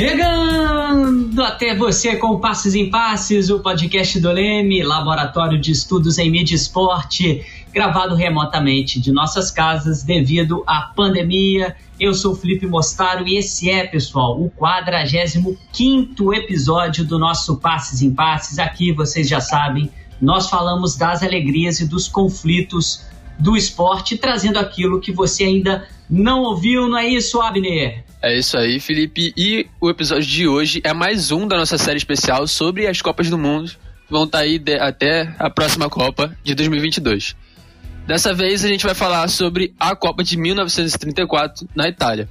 Chegando até você com Passes em Passes, o podcast do Leme, laboratório de estudos em mídia esporte, gravado remotamente de nossas casas devido à pandemia. Eu sou Felipe Mostaro e esse é, pessoal, o 45 episódio do nosso Passes em Passes. Aqui, vocês já sabem, nós falamos das alegrias e dos conflitos do esporte, trazendo aquilo que você ainda não ouviu, não é isso, Abner? É isso aí, Felipe. E o episódio de hoje é mais um da nossa série especial sobre as Copas do Mundo. Vão estar tá aí até a próxima Copa de 2022. Dessa vez a gente vai falar sobre a Copa de 1934 na Itália.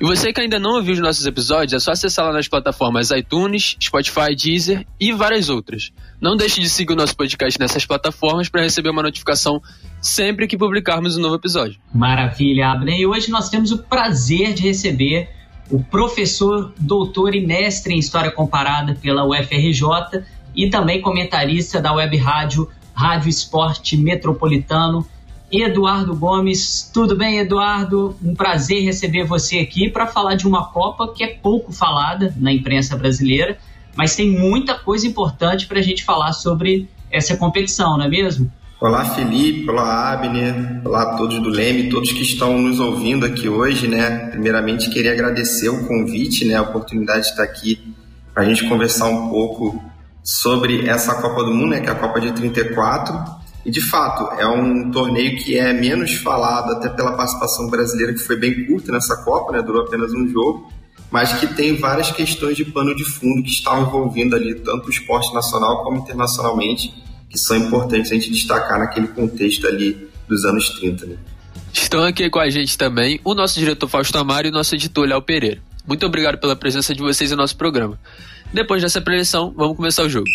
E você que ainda não ouviu os nossos episódios, é só acessar lá nas plataformas iTunes, Spotify, Deezer e várias outras. Não deixe de seguir o nosso podcast nessas plataformas para receber uma notificação sempre que publicarmos um novo episódio. Maravilha, Abner. E hoje nós temos o prazer de receber o professor, doutor e mestre em História Comparada pela UFRJ e também comentarista da web rádio Rádio Esporte Metropolitano, Eduardo Gomes. Tudo bem, Eduardo? Um prazer receber você aqui para falar de uma Copa que é pouco falada na imprensa brasileira, mas tem muita coisa importante para a gente falar sobre essa competição, não é mesmo? Olá, Felipe, olá, Abner, olá a todos do Leme, todos que estão nos ouvindo aqui hoje, né? Primeiramente, queria agradecer o convite, né? A oportunidade de estar aqui para a gente conversar um pouco sobre essa Copa do Mundo, né? Que é a Copa de 34 e de fato, é um torneio que é menos falado, até pela participação brasileira, que foi bem curta nessa Copa, né? durou apenas um jogo, mas que tem várias questões de pano de fundo que estão envolvendo ali, tanto o esporte nacional como internacionalmente, que são importantes a gente destacar naquele contexto ali dos anos 30. Né? Estão aqui com a gente também o nosso diretor Fausto Amaro e o nosso editor Léo Pereira. Muito obrigado pela presença de vocês no nosso programa. Depois dessa preleção, vamos começar o jogo.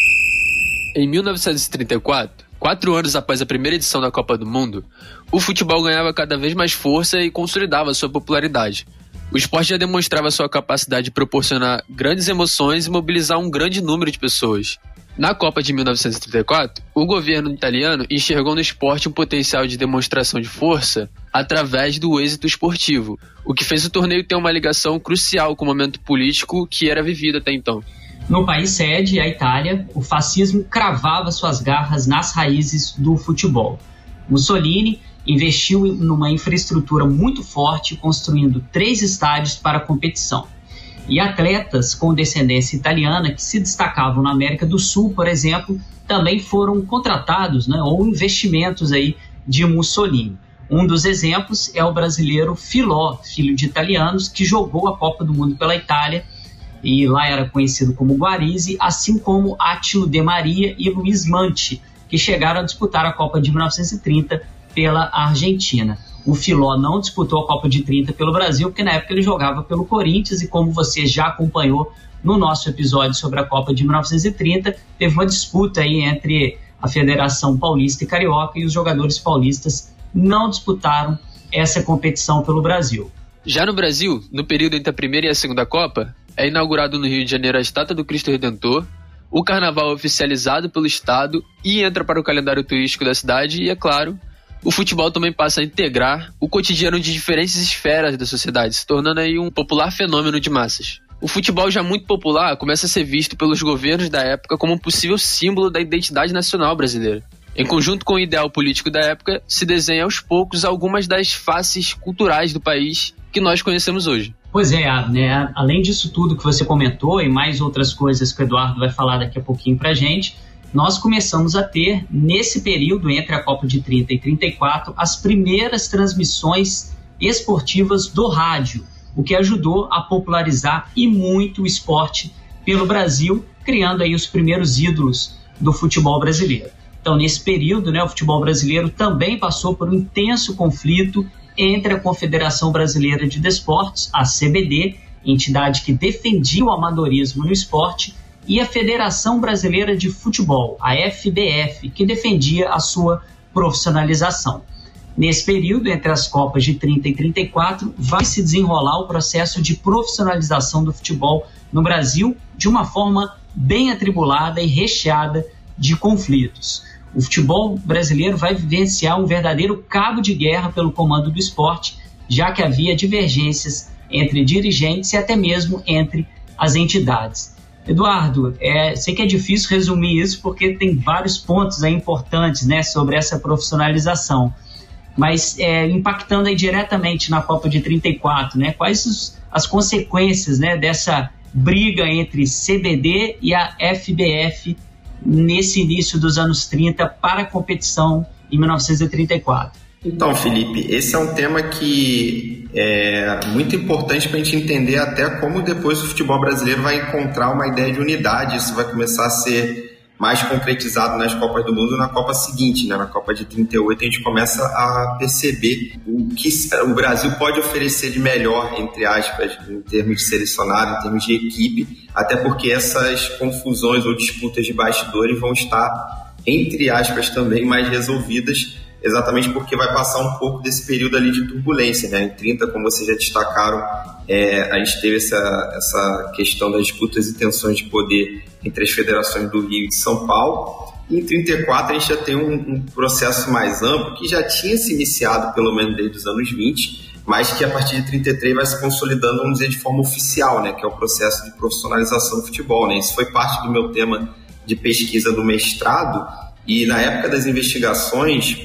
Em 1934, Quatro anos após a primeira edição da Copa do Mundo, o futebol ganhava cada vez mais força e consolidava sua popularidade. O esporte já demonstrava sua capacidade de proporcionar grandes emoções e mobilizar um grande número de pessoas. Na Copa de 1934, o governo italiano enxergou no esporte um potencial de demonstração de força através do êxito esportivo, o que fez o torneio ter uma ligação crucial com o momento político que era vivido até então. No país sede, a Itália, o fascismo cravava suas garras nas raízes do futebol. Mussolini investiu numa infraestrutura muito forte, construindo três estádios para a competição. E atletas com descendência italiana que se destacavam na América do Sul, por exemplo, também foram contratados, né, ou investimentos aí de Mussolini. Um dos exemplos é o brasileiro Filó, filho de italianos, que jogou a Copa do Mundo pela Itália e lá era conhecido como Guarizzi, assim como Átilo de Maria e Luiz Mante, que chegaram a disputar a Copa de 1930 pela Argentina. O Filó não disputou a Copa de 30 pelo Brasil, porque na época ele jogava pelo Corinthians e como você já acompanhou no nosso episódio sobre a Copa de 1930, teve uma disputa aí entre a Federação Paulista e Carioca e os jogadores paulistas não disputaram essa competição pelo Brasil. Já no Brasil, no período entre a primeira e a segunda Copa, é inaugurado no Rio de Janeiro a Estátua do Cristo Redentor, o carnaval é oficializado pelo Estado e entra para o calendário turístico da cidade, e é claro, o futebol também passa a integrar o cotidiano de diferentes esferas da sociedade, se tornando aí um popular fenômeno de massas. O futebol já muito popular começa a ser visto pelos governos da época como um possível símbolo da identidade nacional brasileira. Em conjunto com o ideal político da época, se desenha aos poucos algumas das faces culturais do país que nós conhecemos hoje. Pois é, né, além disso tudo que você comentou e mais outras coisas que o Eduardo vai falar daqui a pouquinho para gente, nós começamos a ter, nesse período entre a Copa de 30 e 34, as primeiras transmissões esportivas do rádio, o que ajudou a popularizar e muito o esporte pelo Brasil, criando aí os primeiros ídolos do futebol brasileiro. Então, nesse período, né, o futebol brasileiro também passou por um intenso conflito entre a Confederação Brasileira de Desportos, a CBD, entidade que defendia o amadorismo no esporte, e a Federação Brasileira de Futebol, a FBF, que defendia a sua profissionalização. Nesse período, entre as Copas de 30 e 34, vai se desenrolar o processo de profissionalização do futebol no Brasil de uma forma bem atribulada e recheada de conflitos. O futebol brasileiro vai vivenciar um verdadeiro cabo de guerra pelo comando do esporte, já que havia divergências entre dirigentes e até mesmo entre as entidades. Eduardo, é, sei que é difícil resumir isso porque tem vários pontos importantes né, sobre essa profissionalização, mas é, impactando diretamente na Copa de 34, né, quais os, as consequências né, dessa briga entre CBD e a FBF nesse início dos anos 30 para a competição em 1934? Então, Felipe, esse é um tema que é muito importante para a gente entender até como depois o futebol brasileiro vai encontrar uma ideia de unidade. Isso vai começar a ser mais concretizado nas Copas do Mundo na Copa seguinte, né? na Copa de 38, a gente começa a perceber o que o Brasil pode oferecer de melhor, entre aspas, em termos de selecionado, em termos de equipe, até porque essas confusões ou disputas de bastidores vão estar, entre aspas, também mais resolvidas exatamente porque vai passar um pouco desse período ali de turbulência, né? Em 30, como vocês já destacaram, é, a gente teve essa, essa questão das disputas e tensões de poder entre as federações do Rio e de São Paulo. E em 34 a gente já tem um, um processo mais amplo que já tinha se iniciado pelo menos desde os anos 20, mas que a partir de 33 vai se consolidando, vamos dizer, de forma oficial, né? Que é o processo de profissionalização do futebol, né? Isso foi parte do meu tema de pesquisa do mestrado e na época das investigações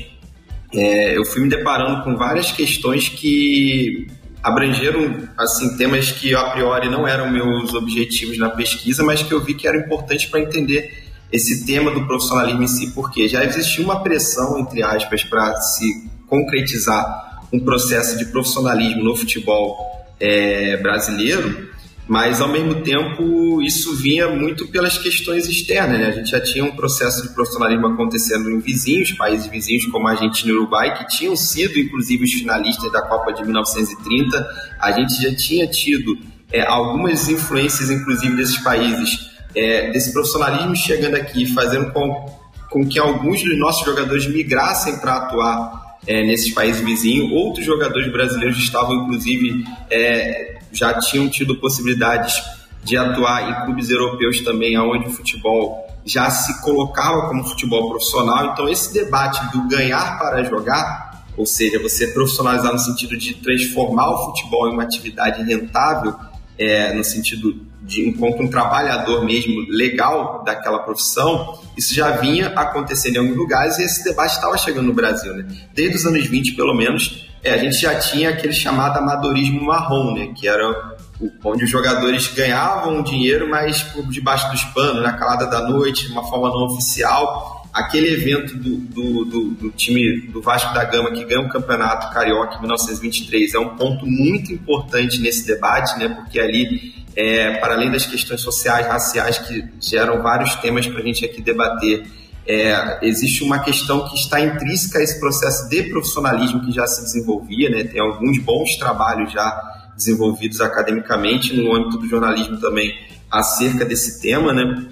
é, eu fui me deparando com várias questões que abrangeram assim temas que a priori não eram meus objetivos na pesquisa, mas que eu vi que eram importantes para entender esse tema do profissionalismo em si, porque já existia uma pressão entre aspas para se concretizar um processo de profissionalismo no futebol é, brasileiro mas ao mesmo tempo isso vinha muito pelas questões externas. Né? A gente já tinha um processo de profissionalismo acontecendo em vizinhos, países vizinhos como a Argentina e Uruguai, que tinham sido inclusive os finalistas da Copa de 1930. A gente já tinha tido é, algumas influências, inclusive desses países, é, desse profissionalismo chegando aqui, fazendo com, com que alguns dos nossos jogadores migrassem para atuar é, nesses países vizinhos. Outros jogadores brasileiros estavam, inclusive, é, já tinham tido possibilidades de atuar em clubes europeus também, onde o futebol já se colocava como futebol profissional. Então, esse debate do ganhar para jogar, ou seja, você profissionalizar no sentido de transformar o futebol em uma atividade rentável, é, no sentido de enquanto um trabalhador mesmo legal daquela profissão, isso já vinha acontecendo em alguns lugares e esse debate estava chegando no Brasil. Né? Desde os anos 20, pelo menos, é, a gente já tinha aquele chamado amadorismo marrom, né? que era onde os jogadores ganhavam dinheiro, mas por debaixo dos panos, na calada da noite, de uma forma não oficial. Aquele evento do, do, do, do, time do Vasco da Gama que ganha o campeonato carioca em 1923 é um ponto muito importante nesse debate, né? porque ali é, para além das questões sociais, raciais, que geram vários temas para a gente aqui debater, é, existe uma questão que está intrínseca a esse processo de profissionalismo que já se desenvolvia, né? tem alguns bons trabalhos já desenvolvidos academicamente no âmbito do jornalismo também acerca desse tema, né?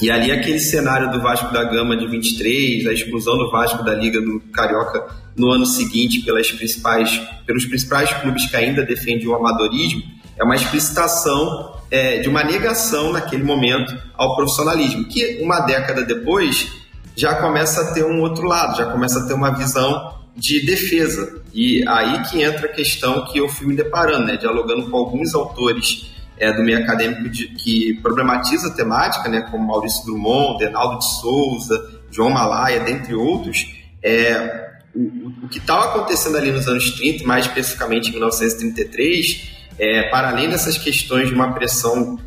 E ali aquele cenário do Vasco da Gama de 23, a exclusão do Vasco da Liga do Carioca no ano seguinte pelas principais, pelos principais clubes que ainda defendem o amadorismo, é uma explicitação é, de uma negação naquele momento ao profissionalismo, que uma década depois já começa a ter um outro lado, já começa a ter uma visão de defesa. E aí que entra a questão que eu fui me deparando, né, dialogando com alguns autores é, do meio acadêmico de, que problematiza a temática, né, como Maurício Drummond, Denaldo de Souza, João Malaya, dentre outros, é, o, o que estava acontecendo ali nos anos 30, mais especificamente em 1933, é, para além dessas questões de uma pressão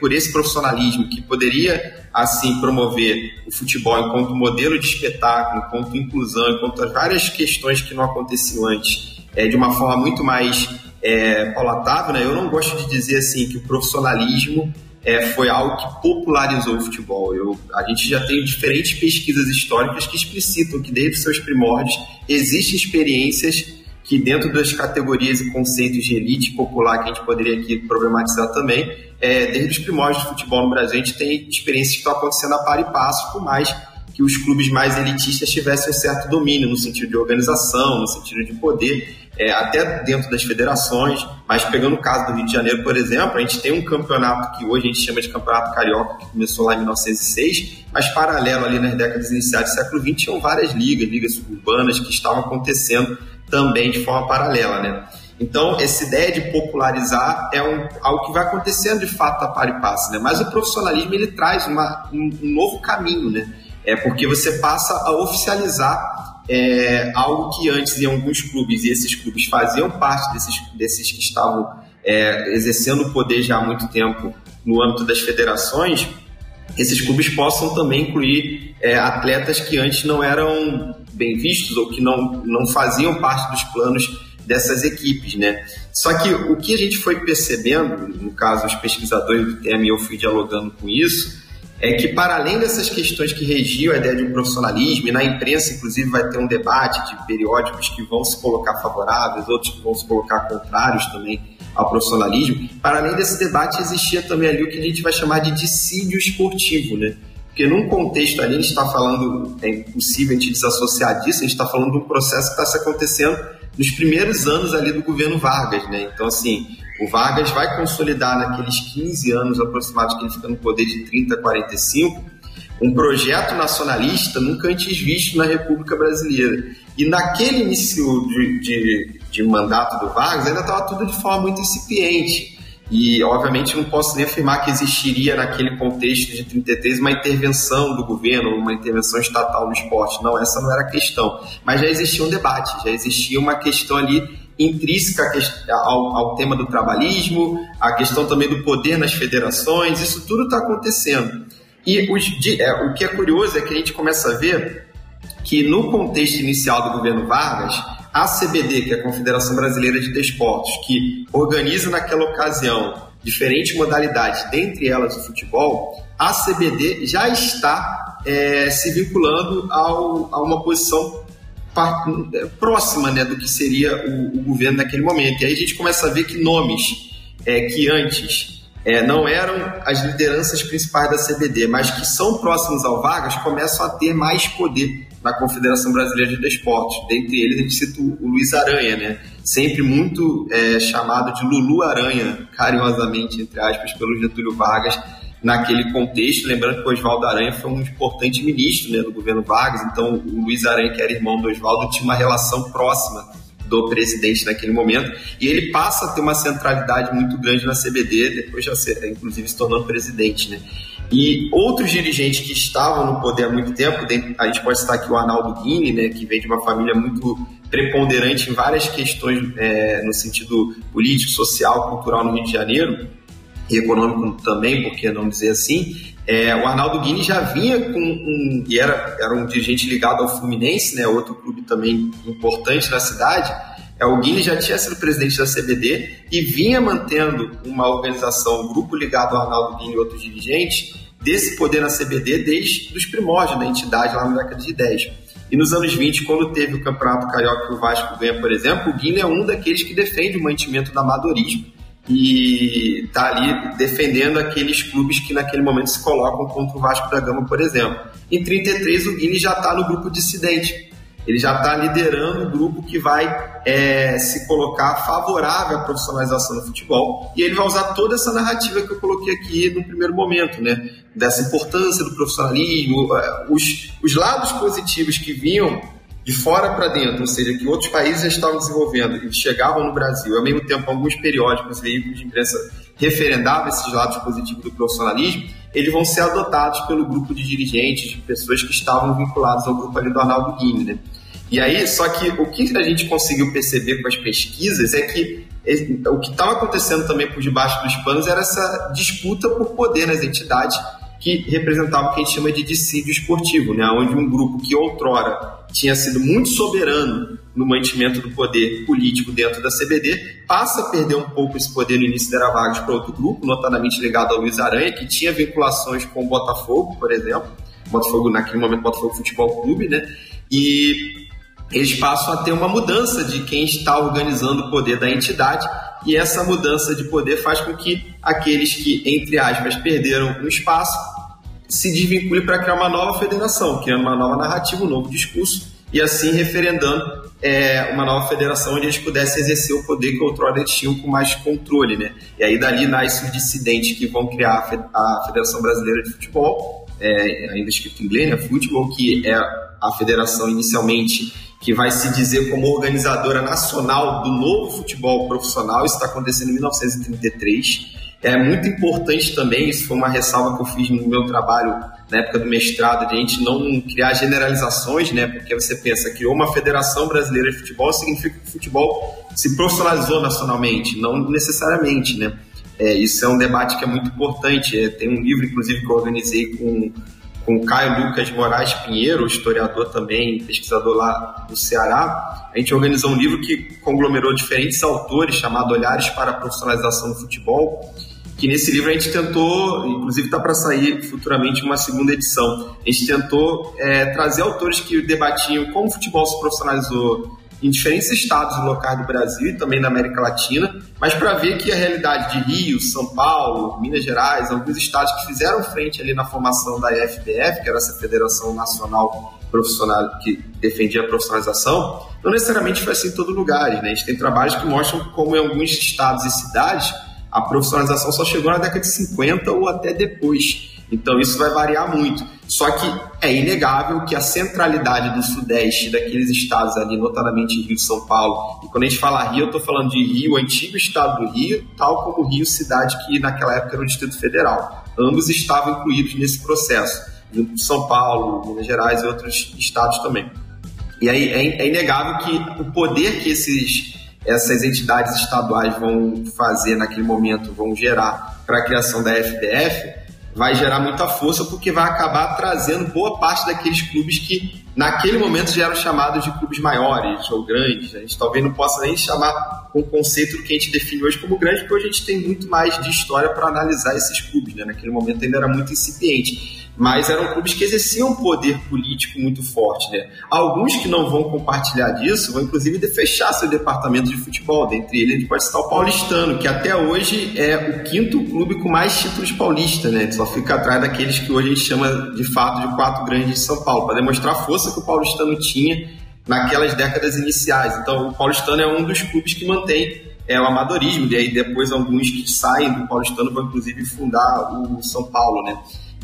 por, esse profissionalismo que poderia assim promover o futebol enquanto modelo de espetáculo, enquanto inclusão, enquanto várias questões que não aconteciam antes, é, de uma forma muito mais é, palatável, né? Eu não gosto de dizer assim que o profissionalismo é, foi algo que popularizou o futebol. Eu, a gente já tem diferentes pesquisas históricas que explicitam que desde seus primórdios existem experiências que dentro das categorias e conceitos de elite popular que a gente poderia aqui problematizar também, é, desde os primórdios do futebol no Brasil, a gente tem experiências que estão acontecendo a par e passo, por mais que os clubes mais elitistas tivessem um certo domínio no sentido de organização, no sentido de poder, é, até dentro das federações. Mas pegando o caso do Rio de Janeiro, por exemplo, a gente tem um campeonato que hoje a gente chama de Campeonato Carioca, que começou lá em 1906, mas paralelo ali nas décadas iniciais do século XX, tinham várias ligas, ligas suburbanas que estavam acontecendo também de forma paralela, né? Então, essa ideia de popularizar é um, algo que vai acontecendo de fato a par e passo, né? Mas o profissionalismo ele traz uma, um, um novo caminho, né? É porque você passa a oficializar é, algo que antes em alguns clubes, e esses clubes faziam parte desses, desses que estavam é, exercendo o poder já há muito tempo no âmbito das federações, esses clubes possam também incluir é, atletas que antes não eram bem vistos ou que não, não faziam parte dos planos dessas equipes, né? Só que o que a gente foi percebendo, no caso os pesquisadores do tema e eu fui dialogando com isso, é que para além dessas questões que regiam a ideia de um profissionalismo, e na imprensa inclusive vai ter um debate de periódicos que vão se colocar favoráveis, outros que vão se colocar contrários também ao profissionalismo, para além desse debate existia também ali o que a gente vai chamar de dissídio esportivo, né? Porque num contexto ali a gente está falando, é impossível a gente desassociar disso, a gente está falando de um processo que está se acontecendo nos primeiros anos ali do governo Vargas, né? Então, assim, o Vargas vai consolidar naqueles 15 anos aproximados que ele fica no poder de 30 a 45, um projeto nacionalista nunca antes visto na República Brasileira. E naquele início de, de, de mandato do Vargas ainda estava tudo de forma muito incipiente. E, obviamente, não posso nem afirmar que existiria naquele contexto de 33 uma intervenção do governo, uma intervenção estatal no esporte. Não, essa não era a questão. Mas já existia um debate, já existia uma questão ali intrínseca ao, ao tema do trabalhismo, a questão também do poder nas federações, isso tudo está acontecendo. E os, é, o que é curioso é que a gente começa a ver que no contexto inicial do governo Vargas, a CBD, que é a Confederação Brasileira de Desportos, que organiza naquela ocasião diferentes modalidades, dentre elas o futebol, a CBD já está é, se vinculando ao, a uma posição próxima né, do que seria o, o, governo naquele momento. E aí a gente começa a ver que nomes é, que antes é, não eram as lideranças principais da CBD, mas que são próximos ao Vargas, começam a ter mais poder na Confederação Brasileira de Desportos. Dentre eles, a gente cita o Luiz Aranha, né? sempre muito é, chamado de Lulu Aranha, carinhosamente, entre aspas, pelo Getúlio Vargas, naquele contexto. Lembrando que o Oswaldo Aranha foi um importante ministro né, do governo Vargas, então o Luiz Aranha, que era irmão do Oswaldo, tinha uma relação próxima do presidente naquele momento, e ele passa a ter uma centralidade muito grande na CBD, depois já ser, inclusive se tornando presidente, né? E outros dirigentes que estavam no poder há muito tempo, a gente pode citar aqui o Arnaldo Guini, né, que vem de uma família muito preponderante em várias questões é, no sentido político, social, cultural no Rio de Janeiro, e econômico também, por que não dizer assim, é, o Arnaldo Guini já vinha com um. e era, era um dirigente ligado ao Fluminense, né, outro clube também importante na cidade. É, o Guini já tinha sido presidente da CBD e vinha mantendo uma organização, um grupo ligado ao Arnaldo Guini e outros dirigentes, desse poder na CBD desde os primórdios da entidade, lá na década de 10. E nos anos 20, quando teve o Campeonato Carioca que o Vasco ganha, por exemplo, o Guini é um daqueles que defende o mantimento do amadorismo e está ali defendendo aqueles clubes que naquele momento se colocam contra o Vasco da Gama, por exemplo. Em 33, o Guini já está no grupo dissidente. Ele já está liderando o grupo que vai é, se colocar favorável à profissionalização do futebol. E ele vai usar toda essa narrativa que eu coloquei aqui no primeiro momento, né? Dessa importância do profissionalismo, é, os, os lados positivos que vinham de fora para dentro, ou seja, que outros países já estavam desenvolvendo e chegavam no Brasil, ao mesmo tempo alguns periódicos, veículos de imprensa referendavam esses lados positivos do profissionalismo, eles vão ser adotados pelo grupo de dirigentes, de pessoas que estavam vinculadas ao grupo ali do Arnaldo Guini, né? E aí, só que o que a gente conseguiu perceber com as pesquisas é que o que estava acontecendo também por debaixo dos panos era essa disputa por poder nas entidades que representava o que a gente chama de dissídio esportivo, né? onde um grupo que outrora tinha sido muito soberano no mantimento do poder político dentro da CBD, passa a perder um pouco esse poder no início da Vargas para outro grupo, notadamente ligado ao Luiz Aranha, que tinha vinculações com o Botafogo, por exemplo. Botafogo, naquele momento, Botafogo Futebol Clube, né? E eles passam a ter uma mudança de quem está organizando o poder da entidade e essa mudança de poder faz com que aqueles que, entre aspas, perderam o espaço se desvinculem para criar uma nova federação, criando uma nova narrativa, um novo discurso e assim referendando é, uma nova federação onde eles pudessem exercer o poder que outrora eles tinham com mais controle, né? E aí dali nasce os dissidentes que vão criar a Federação Brasileira de Futebol, é, ainda escrito em inglês, né, Futebol, que é a federação inicialmente que vai se dizer como organizadora nacional do novo futebol profissional. Isso está acontecendo em 1933. É muito importante também, isso foi uma ressalva que eu fiz no meu trabalho na época do mestrado, de a gente não criar generalizações, né? Porque você pensa, criou uma Federação Brasileira de Futebol, significa que o futebol se profissionalizou nacionalmente, não necessariamente, né? É, isso é um debate que é muito importante. É, tem um livro, inclusive, que eu organizei com com Caio Lucas Moraes Pinheiro, historiador também, pesquisador lá do Ceará, a gente organizou um livro que conglomerou diferentes autores, chamado Olhares para a Profissionalização do Futebol, que nesse livro a gente tentou, inclusive está para sair futuramente uma segunda edição, a gente tentou é, trazer autores que debatiam como o futebol se profissionalizou em diferentes estados e locais do Brasil e também da América Latina, mas para ver que a realidade de Rio, São Paulo, Minas Gerais, alguns estados que fizeram frente ali na formação da IFBF, que era essa Federação Nacional Profissional que defendia a profissionalização, não necessariamente foi assim em todo lugar. Né? A gente tem trabalhos que mostram como em alguns estados e cidades a profissionalização só chegou na década de 50 ou até depois. Então isso vai variar muito. Só que é inegável que a centralidade do Sudeste, daqueles estados ali, notadamente Rio São Paulo, e quando a gente fala Rio, eu estou falando de Rio, antigo estado do Rio, tal como Rio, cidade que naquela época era o Distrito Federal. Ambos estavam incluídos nesse processo, São Paulo, Minas Gerais e outros estados também. E aí é, é inegável que o poder que esses, essas entidades estaduais vão fazer naquele momento, vão gerar para a criação da FDF, vai gerar muita força porque vai acabar trazendo boa parte daqueles clubes que naquele momento já eram chamados de clubes maiores ou grandes. A gente talvez não possa nem chamar com o conceito que a gente define hoje como grande, porque hoje a gente tem muito mais de história para analisar esses clubes. Né? Naquele momento ainda era muito incipiente mas eram clubes que exerciam um poder político muito forte. Né? Alguns que não vão compartilhar disso vão, inclusive, fechar seu departamento de futebol. Dentre eles, a gente pode citar o Paulistano, que até hoje é o quinto clube com mais títulos paulistas. Né? Só fica atrás daqueles que hoje a gente chama, de fato, de quatro grandes de São Paulo, para demonstrar a força que o Paulistano tinha naquelas décadas iniciais. Então, o Paulistano é um dos clubes que mantém é, o amadorismo, e aí depois alguns que saem do Paulistano vão, inclusive, fundar o São Paulo, né?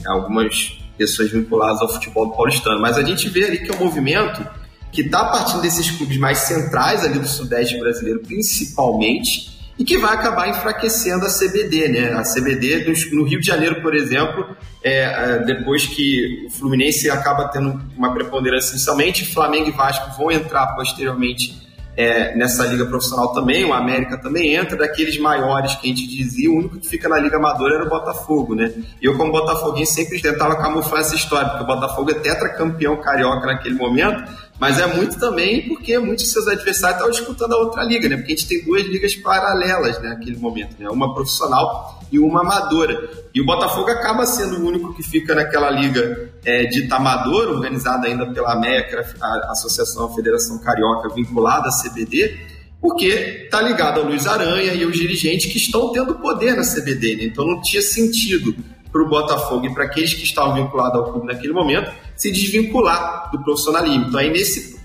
Algumas pessoas vinculadas ao futebol paulistano. Mas a gente vê ali que é um movimento que está partindo desses clubes mais centrais ali do Sudeste brasileiro, principalmente, e que vai acabar enfraquecendo a CBD, né? A CBD no Rio de Janeiro, por exemplo, é, é, depois que o Fluminense acaba tendo uma preponderância inicialmente, Flamengo e Vasco vão entrar posteriormente é, nessa liga profissional também, o América também entra, daqueles maiores que a gente dizia, o único que fica na liga amadora era o Botafogo, né? E eu, como botafoguense, sempre tentava camuflar essa história, porque o Botafogo é tetracampeão carioca naquele momento, mas é muito também porque muitos de seus adversários estavam disputando a outra liga, né? Porque a gente tem duas ligas paralelas né, naquele momento, né? Uma profissional e uma amadora. E o Botafogo acaba sendo o único que fica naquela liga é, dita amadora, organizada ainda pela era a Associação a Federação Carioca, vinculada à CBD, porque está ligado ao Luiz Aranha e os dirigentes que estão tendo poder na CBD. Né? Então não tinha sentido para o Botafogo e para aqueles que estavam vinculados ao clube naquele momento se desvincular do profissionalismo. Então, aí nesse,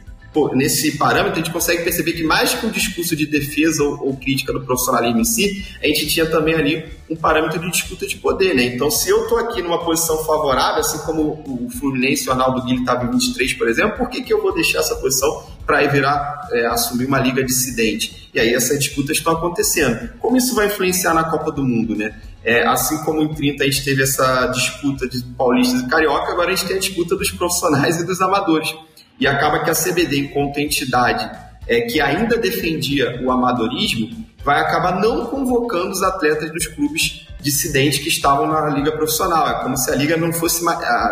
nesse parâmetro, a gente consegue perceber que mais que um discurso de defesa ou, ou, crítica do profissionalismo em si, a gente tinha também ali um parâmetro de disputa de poder. Né? Então, se eu estou aqui numa posição favorável, assim como o Fluminense e o Arnaldo Guilherme estava em 23, por exemplo, por que, que eu vou deixar essa posição para virar, é, assumir uma liga dissidente? E aí essas disputas estão acontecendo. Como isso vai influenciar na Copa do Mundo? Né? É, assim como em 30 a gente teve essa disputa de paulistas e carioca, agora a gente tem a disputa dos profissionais e dos amadores. E acaba que a CBD, enquanto entidade é, que ainda defendia o amadorismo, vai acabar não convocando os atletas dos clubes dissidentes que estavam na liga profissional. É como se a liga não fosse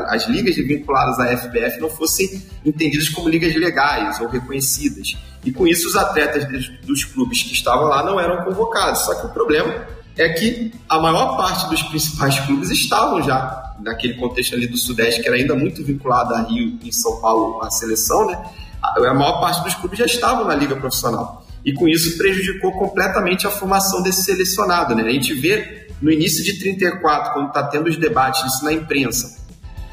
as ligas vinculadas à FBF não fossem entendidas como ligas legais ou reconhecidas. E com isso os atletas dos clubes que estavam lá não eram convocados. Só que o problema é que a maior parte dos principais clubes estavam já naquele contexto ali do Sudeste, que era ainda muito vinculado a Rio e São Paulo, a seleção, né? A maior parte dos clubes já estavam na liga profissional. E com isso prejudicou completamente a formação desse selecionado, né? A gente vê no início de 34, quando está tendo os debates, isso na imprensa,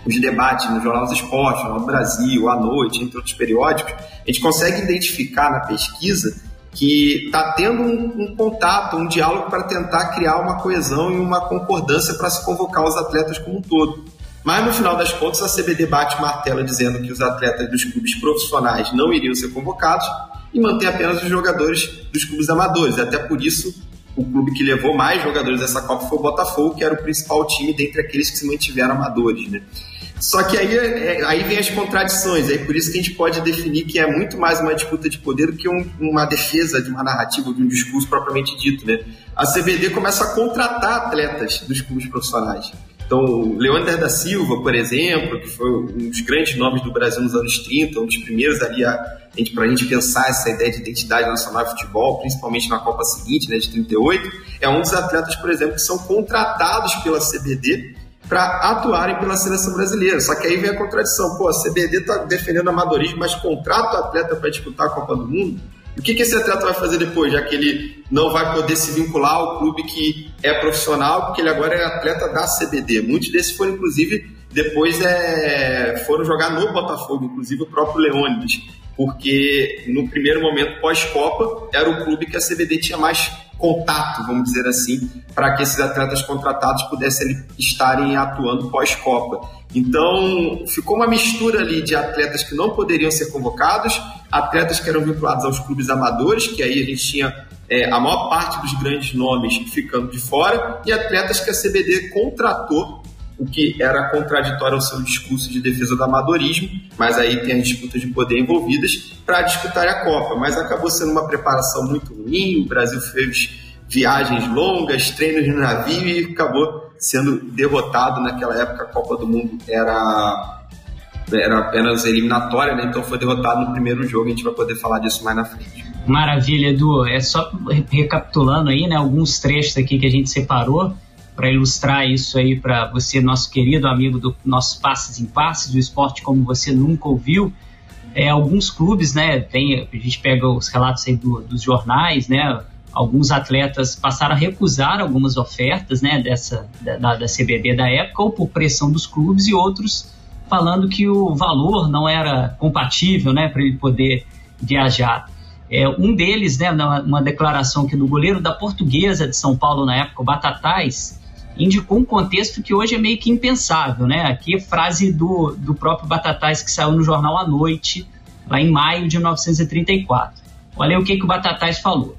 os debates no Jornal dos Esportes, no Brasil, à noite, entre outros periódicos, a gente consegue identificar na pesquisa que está tendo um, um, contato, um diálogo para tentar criar uma coesão e uma concordância para se convocar os atletas como um todo. Mas no final das contas, a CBD bate martelo dizendo que os atletas dos clubes profissionais não iriam ser convocados e mantém apenas os jogadores dos clubes amadores. Até por isso, o clube que levou mais jogadores dessa Copa foi o Botafogo, que era o principal time dentre aqueles que se mantiveram amadores. Né? Só que aí, é, aí vem as contradições, aí por isso que a gente pode definir que é muito mais uma disputa de poder do que um, uma defesa de uma narrativa, de um discurso propriamente dito. Né? A CBD começa a contratar atletas dos clubes profissionais. Então, Leandro da Silva, por exemplo, que foi um dos grandes nomes do Brasil nos anos 30, um dos primeiros ali para a gente pensar essa ideia de identidade nacional de futebol, principalmente na Copa seguinte, né, de 38, é um dos atletas, por exemplo, que são contratados pela CBD para atuarem pela seleção brasileira. Só que aí vem a contradição. Pô, a CBD está defendendo amadorismo, mas contrata o atleta para disputar a Copa do Mundo. O que, que esse atleta vai fazer depois, já que ele não vai poder se vincular ao clube que é profissional, porque ele agora é atleta da CBD? Muitos desses foram, inclusive, depois é, foram jogar no Botafogo, inclusive o próprio Leônidas, porque no primeiro momento pós-Copa era o clube que a CBD tinha mais contato, vamos dizer assim, para que esses atletas contratados pudessem estarem atuando pós-Copa. Então, ficou uma mistura ali de atletas que não poderiam ser convocados, atletas que eram vinculados aos clubes amadores, que aí a gente tinha é, a maior parte dos grandes nomes ficando de fora, e atletas que a CBD contratou o que era contraditório ao seu discurso de defesa do amadorismo, mas aí tem as disputas de poder envolvidas para disputar a Copa. Mas acabou sendo uma preparação muito ruim, o Brasil fez viagens longas, treinos no navio e acabou sendo derrotado naquela época. A Copa do Mundo era era apenas eliminatória, né? então foi derrotado no primeiro jogo. A gente vai poder falar disso mais na frente. Maravilha, Edu. É só recapitulando aí, né? Alguns trechos aqui que a gente separou para ilustrar isso aí para você, nosso querido amigo do nossos passes em passes, do esporte como você nunca ouviu. É, alguns clubes, né, tem, a gente pega os relatos aí do, dos jornais, né, alguns atletas passaram a recusar algumas ofertas, né, dessa, da, da CBD da época, ou por pressão dos clubes, e outros falando que o valor não era compatível, né, para ele poder viajar. É, um deles, né, uma declaração aqui do goleiro da Portuguesa de São Paulo na época, o Batatais, indicou um contexto que hoje é meio que impensável, né? Aqui frase do, do próprio Batatais que saiu no jornal à noite, lá em maio de 1934. Olha o que, que o Batatais falou.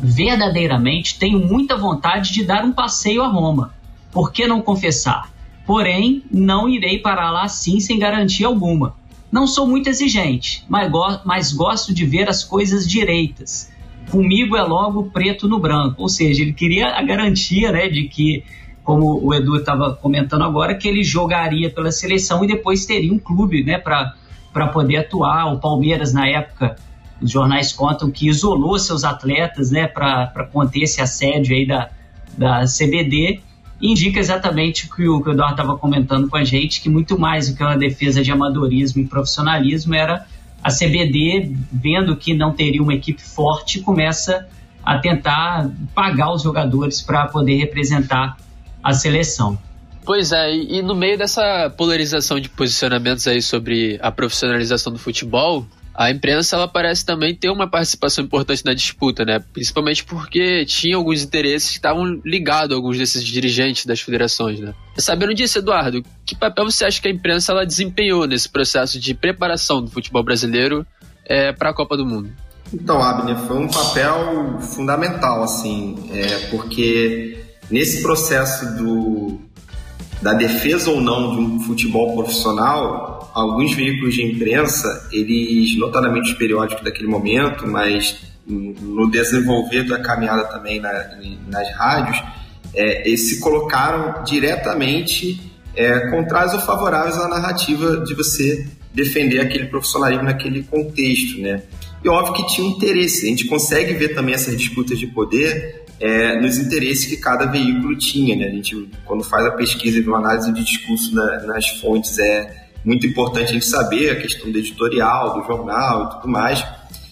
Verdadeiramente tenho muita vontade de dar um passeio a Roma. Por que não confessar? Porém, não irei para lá assim sem garantia alguma. Não sou muito exigente, mas, go mas gosto de ver as coisas direitas comigo é logo preto no branco. Ou seja, ele queria a garantia né, de que, como o Edu estava comentando agora, que ele jogaria pela seleção e depois teria um clube né, para poder atuar. O Palmeiras, na época, os jornais contam que isolou seus atletas né, para conter esse assédio aí da, da CBD. Indica exatamente o que o, que o Eduardo estava comentando com a gente, que muito mais do que uma defesa de amadorismo e profissionalismo era a CBD, vendo que não teria uma equipe forte, começa a tentar pagar os jogadores para poder representar a seleção. Pois é, e no meio dessa polarização de posicionamentos aí sobre a profissionalização do futebol, a imprensa ela parece também ter uma participação importante na disputa, né? Principalmente porque tinha alguns interesses que estavam ligados a alguns desses dirigentes das federações, né? Sabendo disso, Eduardo, que papel você acha que a imprensa ela desempenhou nesse processo de preparação do futebol brasileiro é, para a Copa do Mundo? Então, Abner, foi um papel fundamental, assim, é, porque nesse processo do, da defesa ou não de um futebol profissional, alguns veículos de imprensa, eles, notadamente os periódicos daquele momento, mas no desenvolver da caminhada também na, nas rádios, é, eles se colocaram diretamente é, contrários ou favoráveis à narrativa de você defender aquele profissionalismo naquele contexto, né? E óbvio que tinha interesse. A gente consegue ver também essas disputas de poder é, nos interesses que cada veículo tinha. Né? A gente, quando faz a pesquisa e uma análise de discurso na, nas fontes, é muito importante a gente saber a questão do editorial, do jornal e tudo mais.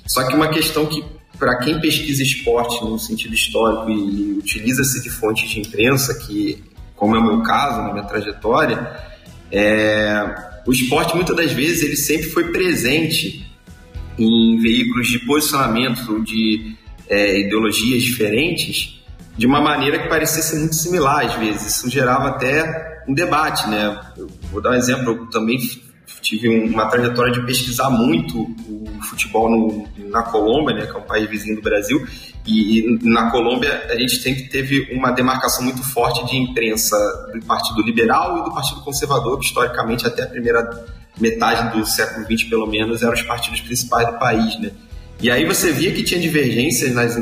Só que uma questão que, para quem pesquisa esporte no sentido histórico e, e utiliza-se de fontes de imprensa, que, como é o meu caso, na minha trajetória, é, o esporte muitas das vezes ele sempre foi presente em veículos de posicionamento de é, ideologias diferentes de uma maneira que parecia ser muito similar às vezes. Isso gerava até um debate, né? Eu vou dar um exemplo, eu também tive uma trajetória de pesquisar muito o futebol no, na Colômbia, né, que é um país vizinho do Brasil, e, e, na Colômbia a gente sempre teve uma demarcação muito forte de imprensa do Partido Liberal e do Partido Conservador, que historicamente até a primeira metade do século XX pelo menos eram os partidos principais do país, né? E aí você via que tinha divergências nas,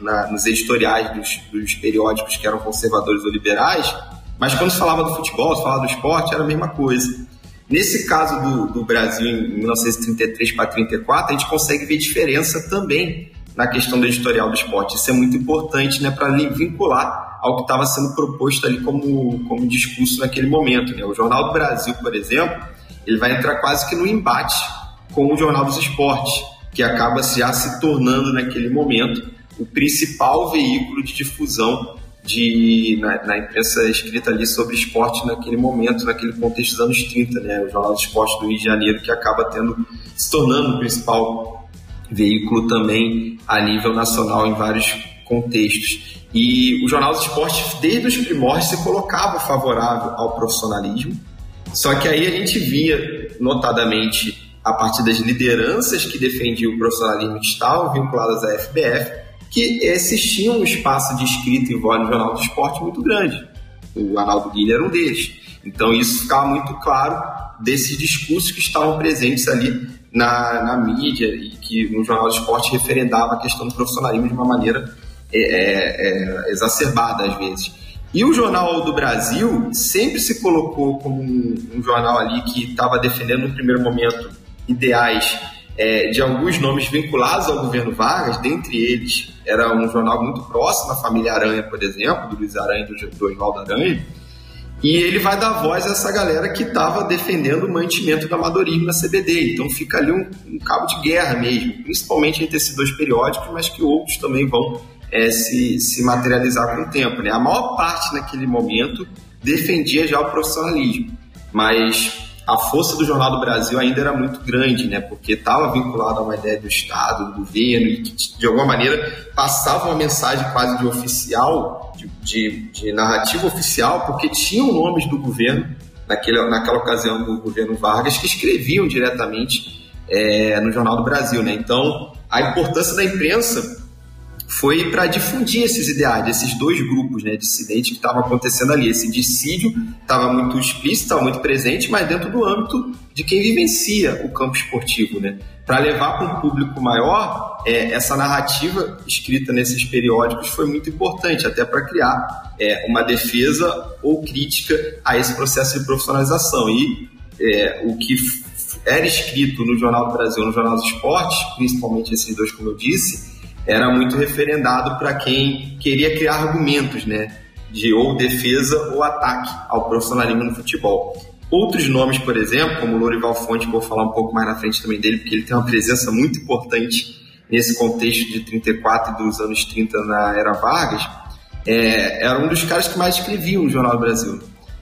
na, nos editoriais dos, dos periódicos que eram conservadores ou liberais, mas quando se falava do futebol, se falava do esporte, era a mesma coisa. Nesse caso do, do Brasil, em 1933 para 34, a gente consegue ver diferença também na questão do editorial do esporte. Isso é muito importante né, para vincular ao que estava sendo proposto ali como, como discurso naquele momento. Né? O Jornal do Brasil, por exemplo, ele vai entrar quase que no embate com o Jornal dos Esportes, que acaba já se tornando naquele momento o principal veículo de difusão de, na, na, imprensa escrita ali sobre esporte naquele momento, naquele contexto dos anos 30, né? O Jornal do Esporte do Rio de Janeiro, que acaba tendo, se tornando o principal veículo também a nível nacional em vários contextos. E o Jornal do Esporte, desde os primórdios, se colocava favorável ao profissionalismo, só que aí a gente via, notadamente, a partir das lideranças que defendiam o profissionalismo que estavam vinculadas à FBF, que existia um espaço de escrita e voz no Jornal do Esporte muito grande. O Arnaldo Guilherme era um deles. Então isso ficava muito claro desses discursos que estavam presentes ali na, na mídia e que no Jornal do Esporte referendava a questão do profissionalismo de uma maneira é, é, é, exacerbada às vezes. E o Jornal do Brasil sempre se colocou como um, um jornal ali que estava defendendo no primeiro momento ideais é, de alguns nomes vinculados ao governo Vargas, dentre eles era um jornal muito próximo à família Aranha, por exemplo, do Luiz Aranha e do, do Oswaldo Aranha, e ele vai dar voz a essa galera que estava defendendo o mantimento do amadorismo na CBD. Então fica ali um, um, cabo de guerra mesmo, principalmente entre esses dois periódicos, mas que outros também vão é, se, se materializar com o tempo. Né? A maior parte naquele momento defendia já o profissionalismo, mas a força do Jornal do Brasil ainda era muito grande, né? Porque estava vinculado a uma ideia do Estado, do governo, e que de alguma maneira passava uma mensagem quase de oficial, de, de, de narrativa oficial, porque tinham nomes do governo, naquele, naquela ocasião do governo Vargas, que escreviam diretamente é, no Jornal do Brasil, né? Então, a importância da imprensa foi para difundir esses ideais, esses dois grupos né, dissidentes que estavam acontecendo ali. Esse dissídio estava muito explícito, estava muito presente, mas dentro do âmbito de quem vivencia o campo esportivo. Né? Para levar para um público maior, é, essa narrativa escrita nesses periódicos foi muito importante, até para criar é, uma defesa ou crítica a esse processo de profissionalização. E é, o que era escrito no Jornal do Brasil, no Jornal dos Esportes, principalmente esses dois, como eu disse, era muito referendado para quem queria criar argumentos, né? De ou defesa ou ataque ao profissionalismo no futebol. Outros nomes, por exemplo, como Lorival Fonte, vou falar um pouco mais na frente também dele, porque ele tem uma presença muito importante nesse contexto de 34 e dos anos 30 na era Vargas, é, era um dos caras que mais escreviam no Jornal do Brasil.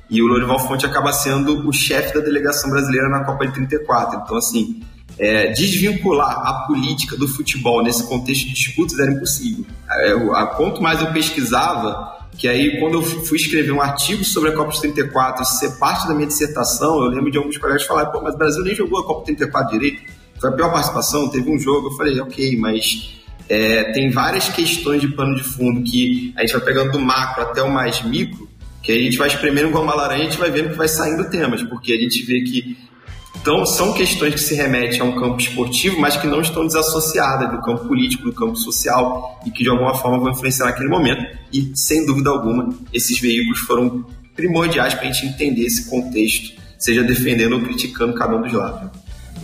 E o Lorival Fonte acaba sendo o chefe da delegação brasileira na Copa de 34. Então, assim, é, desvincular a política do futebol nesse contexto de disputas era impossível. É, a, quanto mais eu pesquisava, que aí quando eu fui escrever um artigo sobre a Copa de 34 ser parte da minha dissertação, eu lembro de alguns colegas falarem, pô, mas o Brasil nem jogou a Copa 34 direito, foi a pior participação, teve um jogo, eu falei, ok, mas é, tem várias questões de pano de fundo que a gente vai pegando do macro até o mais micro, que a gente vai espremendo igual uma laranja e a gente vai vendo que vai saindo temas, porque a gente vê que então, são questões que se remetem a um campo esportivo, mas que não estão desassociadas do campo político, do campo social e que de alguma forma vão influenciar naquele momento. E, sem dúvida alguma, esses veículos foram primordiais para a gente entender esse contexto, seja defendendo ou criticando cada um dos lados.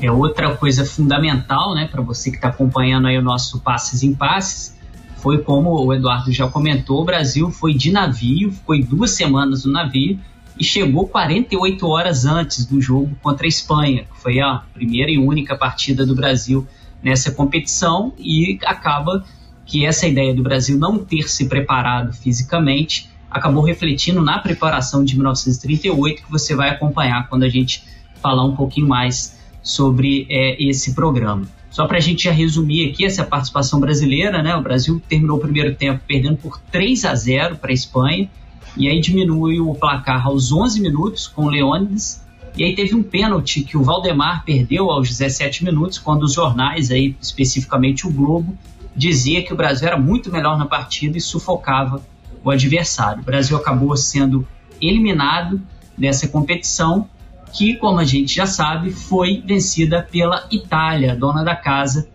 É outra coisa fundamental, né, para você que está acompanhando aí o nosso Passes em Passes, foi como o Eduardo já comentou, o Brasil foi de navio, foi duas semanas no navio e chegou 48 horas antes do jogo contra a Espanha, que foi a primeira e única partida do Brasil nessa competição e acaba que essa ideia do Brasil não ter se preparado fisicamente acabou refletindo na preparação de 1938 que você vai acompanhar quando a gente falar um pouquinho mais sobre é, esse programa. Só para a gente já resumir aqui essa participação brasileira, né? O Brasil terminou o primeiro tempo perdendo por 3 a 0 para a Espanha e aí diminui o placar aos 11 minutos com o Leônidas, e aí teve um pênalti que o Valdemar perdeu aos 17 minutos, quando os jornais, aí, especificamente o Globo, dizia que o Brasil era muito melhor na partida e sufocava o adversário. O Brasil acabou sendo eliminado dessa competição, que, como a gente já sabe, foi vencida pela Itália, dona da casa,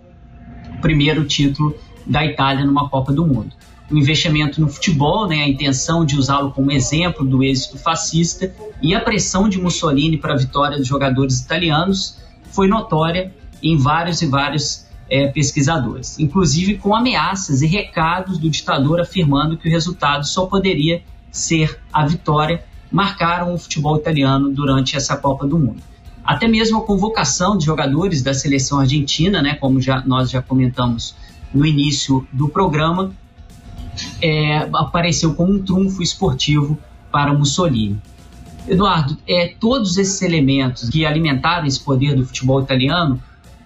primeiro título da Itália numa Copa do Mundo. O investimento no futebol, né, a intenção de usá-lo como exemplo do êxito fascista e a pressão de Mussolini para a vitória dos jogadores italianos foi notória em vários e vários é, pesquisadores, inclusive com ameaças e recados do ditador afirmando que o resultado só poderia ser a vitória, marcaram o futebol italiano durante essa Copa do Mundo. Até mesmo a convocação de jogadores da seleção argentina, né, como já, nós já comentamos no início do programa, é, apareceu como um trunfo esportivo para Mussolini. Eduardo, é, todos esses elementos que alimentaram esse poder do futebol italiano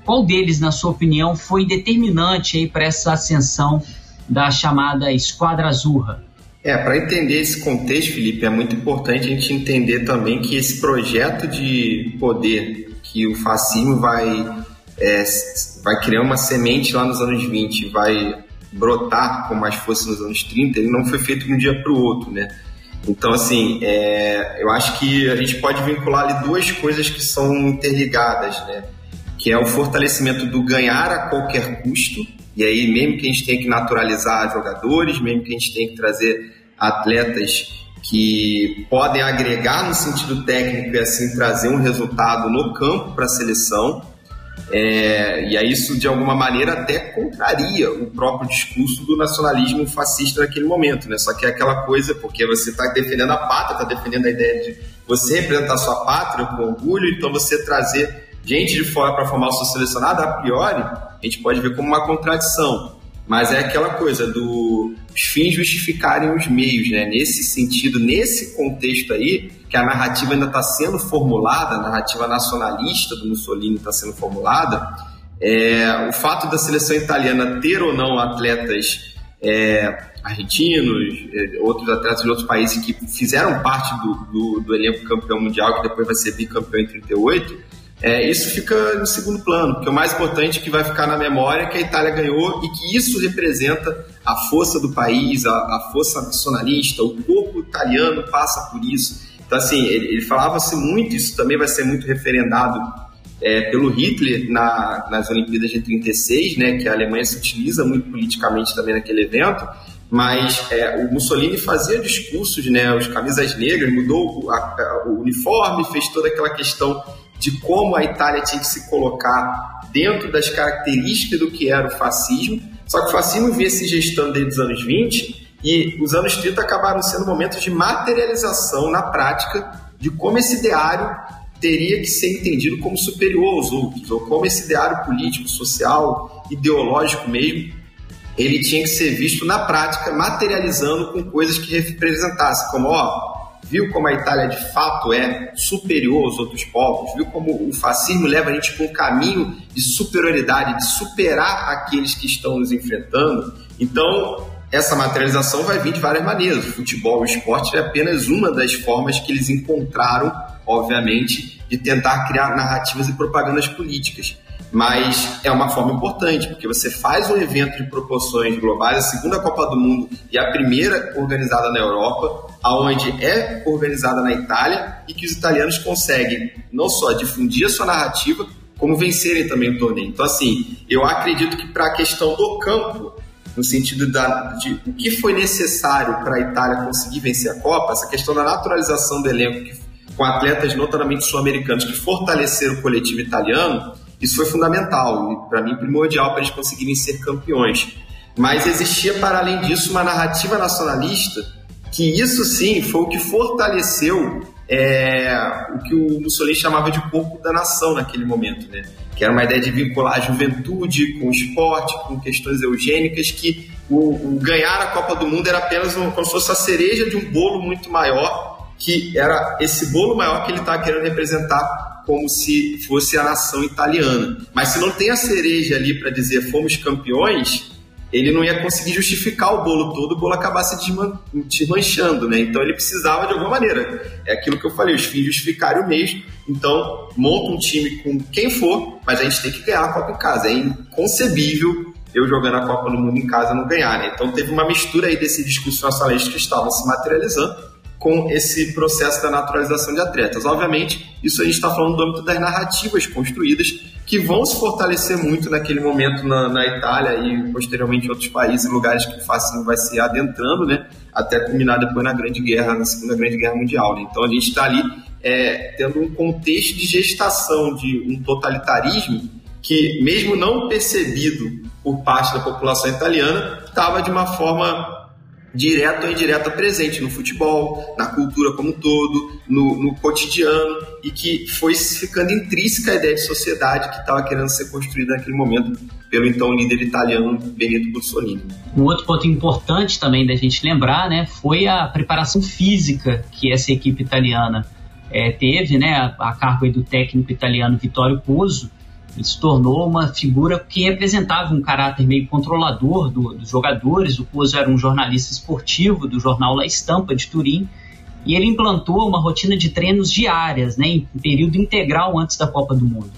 qual deles, na sua opinião, foi determinante para essa ascensão da chamada Esquadra Azurra? É, para entender esse contexto, Felipe, é muito importante a gente entender também que esse projeto de poder que o fascismo vai, é, vai criar uma semente lá nos anos 20, vai brotar com mais força nos anos 30, ele não foi feito de um dia para o outro, né? Então, assim, é, eu acho que a gente pode vincular ali duas coisas que são interligadas, né? que é o fortalecimento do ganhar a qualquer custo, e aí mesmo que a gente tenha que naturalizar jogadores, mesmo que a gente tenha que trazer atletas que podem agregar no sentido técnico e assim trazer um resultado no campo para a seleção. É, e aí isso de alguma maneira até contraria o próprio discurso do nacionalismo fascista naquele momento, né? Só que é aquela coisa, porque você está defendendo a pátria, está defendendo a ideia de você representar sua pátria com orgulho, então você trazer gente de fora para formar o seu selecionado, a priori, a gente pode ver como uma contradição. Mas é aquela coisa do os fins justificarem os meios, né? Nesse sentido, nesse contexto aí, que a narrativa ainda está sendo formulada, a narrativa nacionalista do Mussolini está sendo formulada, é, o fato da seleção italiana ter ou não atletas é, argentinos, é, outros atletas de outros países que fizeram parte do, do, do elenco campeão mundial, que depois vai ser bicampeão em 38, é, isso fica no segundo plano, porque o mais importante que vai ficar na memória é que a Itália ganhou e que isso representa a força do país, a, a força nacionalista, o corpo italiano passa por isso. Então, assim, ele, ele falava-se muito, isso também vai ser muito referendado é, pelo Hitler na, nas Olimpíadas de 36, né, que a Alemanha se utiliza muito politicamente também naquele evento, mas é, o Mussolini fazia discursos, né, os camisas negras, mudou o, a, o uniforme, fez toda aquela questão de como a Itália tinha que se colocar dentro das características do que era o fascismo. Só que o fascismo vinha se gestando desde os anos 20 e os anos 30 acabaram sendo momentos de materialização na prática de como esse ideário teria que ser entendido como superior aos outros, ou como esse ideário político, social, ideológico mesmo, ele tinha que ser visto na prática, materializando com coisas que representassem, como, ó, viu como a Itália de fato é superior aos outros povos, viu como o fascismo leva a gente para um caminho de superioridade, de superar aqueles que estão nos enfrentando. Então, essa materialização vai vir de várias maneiras. O futebol, o esporte é apenas uma das formas que eles encontraram, obviamente, de tentar criar narrativas e propagandas políticas mas é uma forma importante, porque você faz um evento de proporções globais, a segunda Copa do Mundo e a primeira organizada na Europa, aonde é organizada na Itália e que os italianos conseguem não só difundir a sua narrativa, como vencerem também o torneio. Então, assim, eu acredito que para a questão do campo, no sentido da, de o que foi necessário para a Itália conseguir vencer a Copa, essa questão da naturalização do elenco que, com atletas notadamente sul-americanos que fortaleceram o coletivo italiano, isso foi fundamental e, para mim, primordial para eles conseguirem ser campeões. Mas existia, para além disso, uma narrativa nacionalista que isso sim foi o que fortaleceu é, o que o Mussolini chamava de corpo da nação naquele momento, né? que era uma ideia de vincular a juventude com o esporte, com questões eugênicas, que o, o ganhar a Copa do Mundo era apenas um, como se fosse a cereja de um bolo muito maior, que era esse bolo maior que ele estava querendo representar como se fosse a nação italiana. Mas se não tem a cereja ali para dizer fomos campeões, ele não ia conseguir justificar o bolo todo, o bolo acabasse desmanchando, né? Então ele precisava de alguma maneira. É aquilo que eu falei, os fins justificarem o mesmo. Então, monta um time com quem for, mas a gente tem que ganhar a Copa em casa. É inconcebível eu jogando a Copa do Mundo em casa não ganhar, né? Então teve uma mistura aí desse discurso nacionalista que estava se materializando com esse processo da naturalização de atletas. Obviamente, isso a gente está falando do âmbito das narrativas construídas, que vão se fortalecer muito naquele momento na, na Itália e posteriormente em outros países, lugares que o fascismo vai se adentrando, né, até culminar depois na Grande Guerra, na Segunda Grande Guerra Mundial. Né? Então a gente está ali é, tendo um contexto de gestação de um totalitarismo que, mesmo não percebido por parte da população italiana, estava de uma forma direta ou indireta presente no futebol, na cultura como um todo, no, no cotidiano e que foi ficando intrínseca a ideia de sociedade que estava querendo ser construída naquele momento pelo então líder italiano Benito Mussolini. Um outro ponto importante também da gente lembrar, né, foi a preparação física que essa equipe italiana é, teve, né, a, a cargo do técnico italiano Vittorio Pozzo, ele se tornou uma figura que representava um caráter meio controlador do, dos jogadores. O Pozo era um jornalista esportivo do jornal La Estampa de Turim e ele implantou uma rotina de treinos diárias, né, em período integral antes da Copa do Mundo.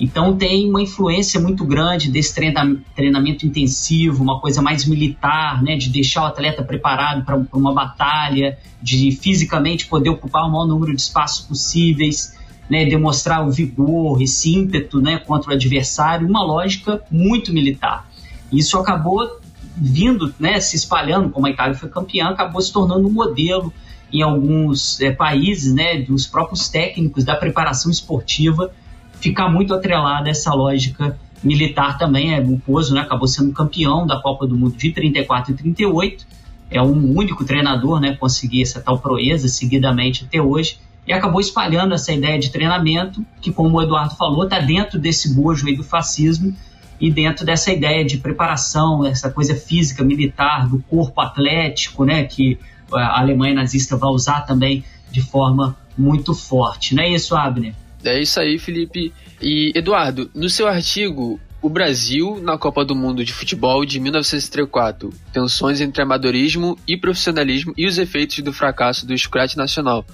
Então tem uma influência muito grande desse treinamento intensivo, uma coisa mais militar, né, de deixar o atleta preparado para uma batalha, de fisicamente poder ocupar o maior número de espaços possíveis né, demonstrar o vigor, esse ímpeto né, contra o adversário, uma lógica muito militar. Isso acabou vindo, né, se espalhando, como a Itália foi campeã, acabou se tornando um modelo em alguns é, países, né, dos próprios técnicos da preparação esportiva, ficar muito atrelada a essa lógica militar também. É, o Pozo né, acabou sendo campeão da Copa do Mundo de 34 e 38, é um único treinador né, conseguir essa tal proeza seguidamente até hoje e acabou espalhando essa ideia de treinamento, que, como o Eduardo falou, está dentro desse bojo aí do fascismo e dentro dessa ideia de preparação, essa coisa física, militar, do corpo atlético, né, que a Alemanha nazista vai usar também de forma muito forte. Não é isso, Abner? É isso aí, Felipe. E, Eduardo, no seu artigo, o Brasil na Copa do Mundo de Futebol de 1934, tensões entre amadorismo e profissionalismo e os efeitos do fracasso do escrate nacional.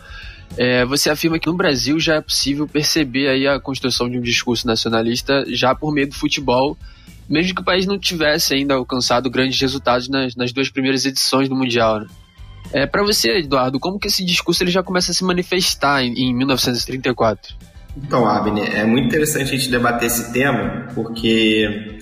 É, você afirma que no Brasil já é possível perceber aí a construção de um discurso nacionalista já por meio do futebol, mesmo que o país não tivesse ainda alcançado grandes resultados nas, nas duas primeiras edições do Mundial. Né? É, Para você, Eduardo, como que esse discurso ele já começa a se manifestar em, em 1934? Então, Abner, é muito interessante a gente debater esse tema, porque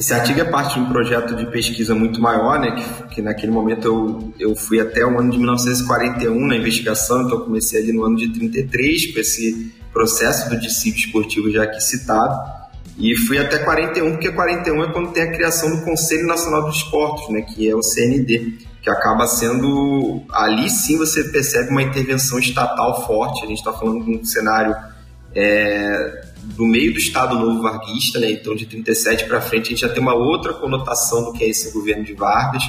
esse artigo é parte de um projeto de pesquisa muito maior, né, que, que naquele momento eu, eu fui até o ano de 1941 na investigação, então comecei ali no ano de 33 com esse processo do discípulo esportivo já aqui citado, e fui até 41, porque 41 é quando tem a criação do Conselho Nacional dos Esportes, né, que é o CND, que acaba sendo, ali sim você percebe uma intervenção estatal forte, a gente está falando de um cenário é, do meio do Estado Novo Varguista, né? então de 37 para frente a gente já tem uma outra conotação do que é esse governo de Vargas.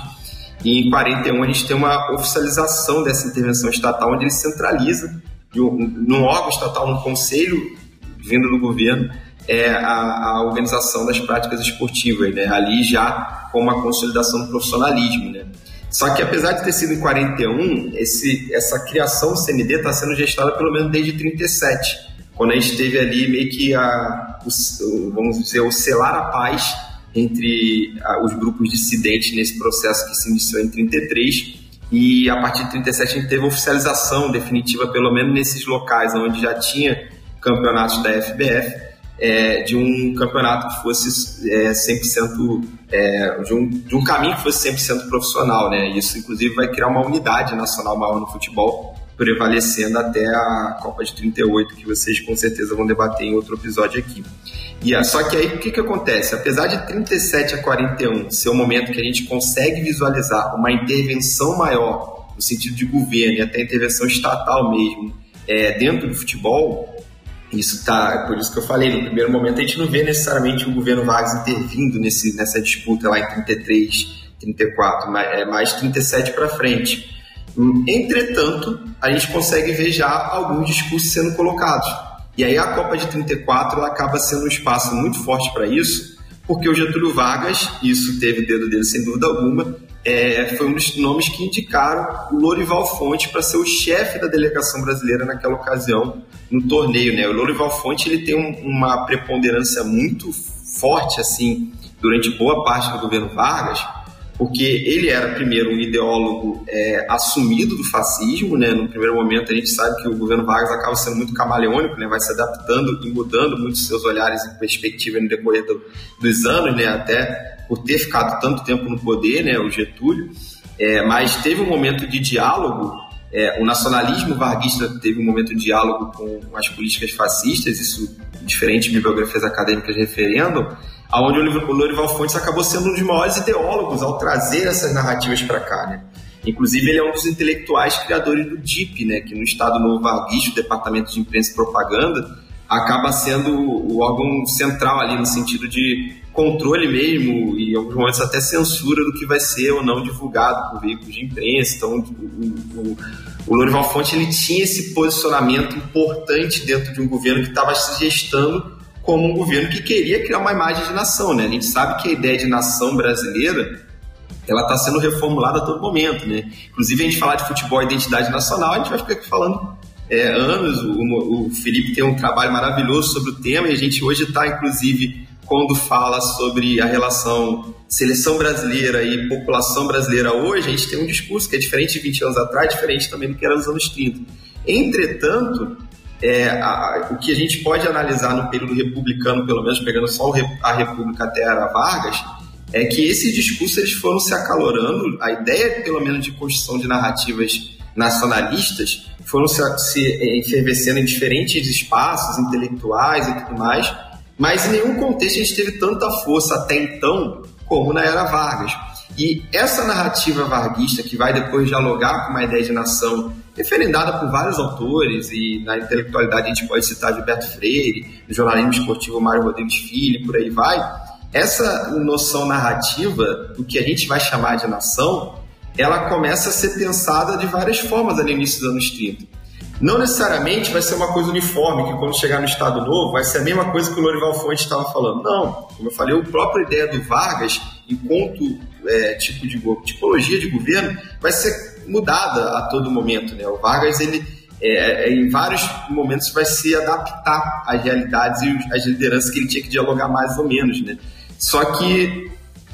E em 41 a gente tem uma oficialização dessa intervenção estatal, onde ele centraliza, num órgão estatal, num conselho vindo do governo, é a, a organização das práticas esportivas, né? ali já com uma consolidação do profissionalismo. Né? Só que apesar de ter sido em 41, esse, essa criação do CND está sendo gestada pelo menos desde 37 quando a gente teve ali meio que a, o, vamos dizer, o selar a paz entre a, os grupos dissidentes nesse processo que se iniciou em 33 e a partir de 37 a gente teve oficialização definitiva, pelo menos nesses locais onde já tinha campeonatos da FBF, é, de um campeonato que fosse é, 100% é, de, um, de um caminho que fosse 100% profissional, né? Isso inclusive vai criar uma unidade nacional maior no futebol prevalecendo até a Copa de 38, que vocês com certeza vão debater em outro episódio aqui. E é, só que aí o que, que acontece? Apesar de 37 a 41 ser o momento que a gente consegue visualizar uma intervenção maior, no sentido de governo e até intervenção estatal mesmo, é, dentro do futebol, isso tá, por isso que eu falei, no primeiro momento a gente não vê necessariamente o governo Vargas intervindo nesse, nessa disputa lá em 33, 34, mas é mais 37 para frente. Entretanto, a gente consegue ver já alguns discursos sendo colocados. E aí a Copa de 34 ela acaba sendo um espaço muito forte para isso, porque o Getúlio Vargas, isso teve dedo dele sem dúvida alguma, é, foi um dos nomes que indicaram o Lorival Fonte para ser o chefe da delegação brasileira naquela ocasião no torneio. Né? O Lorival Fonte ele tem um, uma preponderância muito forte assim durante boa parte do governo Vargas, porque ele era primeiro um ideólogo é, assumido do fascismo, né? No primeiro momento a gente sabe que o governo Vargas acaba sendo muito camaleônico, né? Vai se adaptando e mudando muito seus olhares e perspectiva no decorrer do, dos anos, né? Até por ter ficado tanto tempo no poder, né? O Getúlio, é, mas teve um momento de diálogo. É, o nacionalismo varguista teve um momento de diálogo com as políticas fascistas, isso diferentes bibliografias acadêmicas referendam, onde o Lorival Fontes acabou sendo um dos maiores ideólogos ao trazer essas narrativas para cá, né? Inclusive, ele é um dos intelectuais criadores do DIP, né? Que no Estado Novo Varguista, o Departamento de Imprensa e Propaganda, acaba sendo o órgão central ali no sentido de controle mesmo e em alguns momentos até censura do que vai ser ou não divulgado por veículos de imprensa. Então, o, o, o Lorival Fonte ele tinha esse posicionamento importante dentro de um governo que estava se gestando como um governo que queria criar uma imagem de nação, né? A gente sabe que a ideia de nação brasileira ela está sendo reformulada a todo momento, né? Inclusive a gente falar de futebol e identidade nacional, a gente vai ficar aqui falando é, anos. O, o, Felipe tem um trabalho maravilhoso sobre o tema e a gente hoje está, inclusive, quando fala sobre a relação seleção brasileira e população brasileira hoje, a gente tem um discurso que é diferente de 20 anos atrás, diferente também do que era nos anos 30. Entretanto, é, a, o que a gente pode analisar no período republicano, pelo menos pegando só a República até a Vargas, é que esses discursos eles foram se acalorando, a ideia, pelo menos, de construção de narrativas nacionalistas foram se, se é, em diferentes espaços intelectuais e tudo mais, mas em nenhum contexto a gente teve tanta força até então como na era Vargas. E essa narrativa varguista que vai depois dialogar com uma ideia de nação referendada por vários autores, e na intelectualidade a gente pode citar Gilberto Freire, no jornalismo esportivo Mário Rodrigues Filho, por aí vai. Essa noção narrativa do que a gente vai chamar de nação, ela começa a ser pensada de várias formas ali no início dos anos 30. Não necessariamente vai ser uma coisa uniforme, que quando chegar no Estado Novo vai ser a mesma coisa que o Lorival Fonte estava falando. Não, como eu falei, a própria ideia do Vargas, enquanto é, tipo de tipologia de governo, vai ser mudada a todo momento, né? O Vargas, ele é, é, em vários momentos vai se adaptar às realidades e às lideranças que ele tinha que dialogar mais ou menos, né? Só que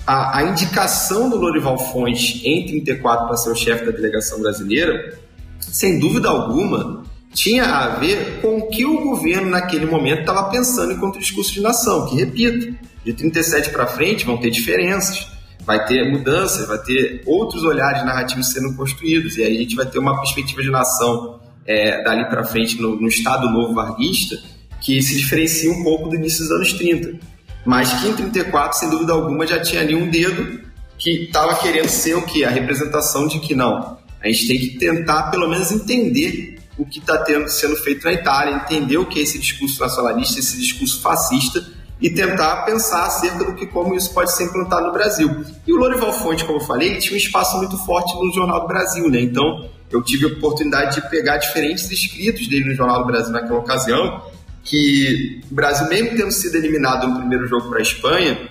a, a indicação do Lorival Fonte em 34 para ser o chefe da delegação brasileira, sem dúvida alguma, tinha a ver com o que o governo naquele momento estava pensando enquanto discurso de nação, que repito, de 37 para frente vão ter diferenças vai ter mudanças, vai ter outros olhares narrativos sendo construídos, e aí a gente vai ter uma perspectiva de nação é, dali para frente no, no, Estado Novo Varguista que se diferencia um pouco do início dos anos 30. Mas que em 34, sem dúvida alguma, já tinha ali um dedo que estava querendo ser o que? A representação de que não. A gente tem que tentar, pelo menos, entender o que está sendo feito na Itália, entender o que é esse discurso nacionalista, esse discurso fascista, e tentar pensar acerca do que como isso pode ser implantado no Brasil. E o Lorival Fonte, como eu falei, ele tinha um espaço muito forte no Jornal do Brasil, né? Então, eu tive a oportunidade de pegar diferentes escritos dele no Jornal do Brasil naquela ocasião, que o Brasil, mesmo tendo sido eliminado no primeiro jogo para a Espanha,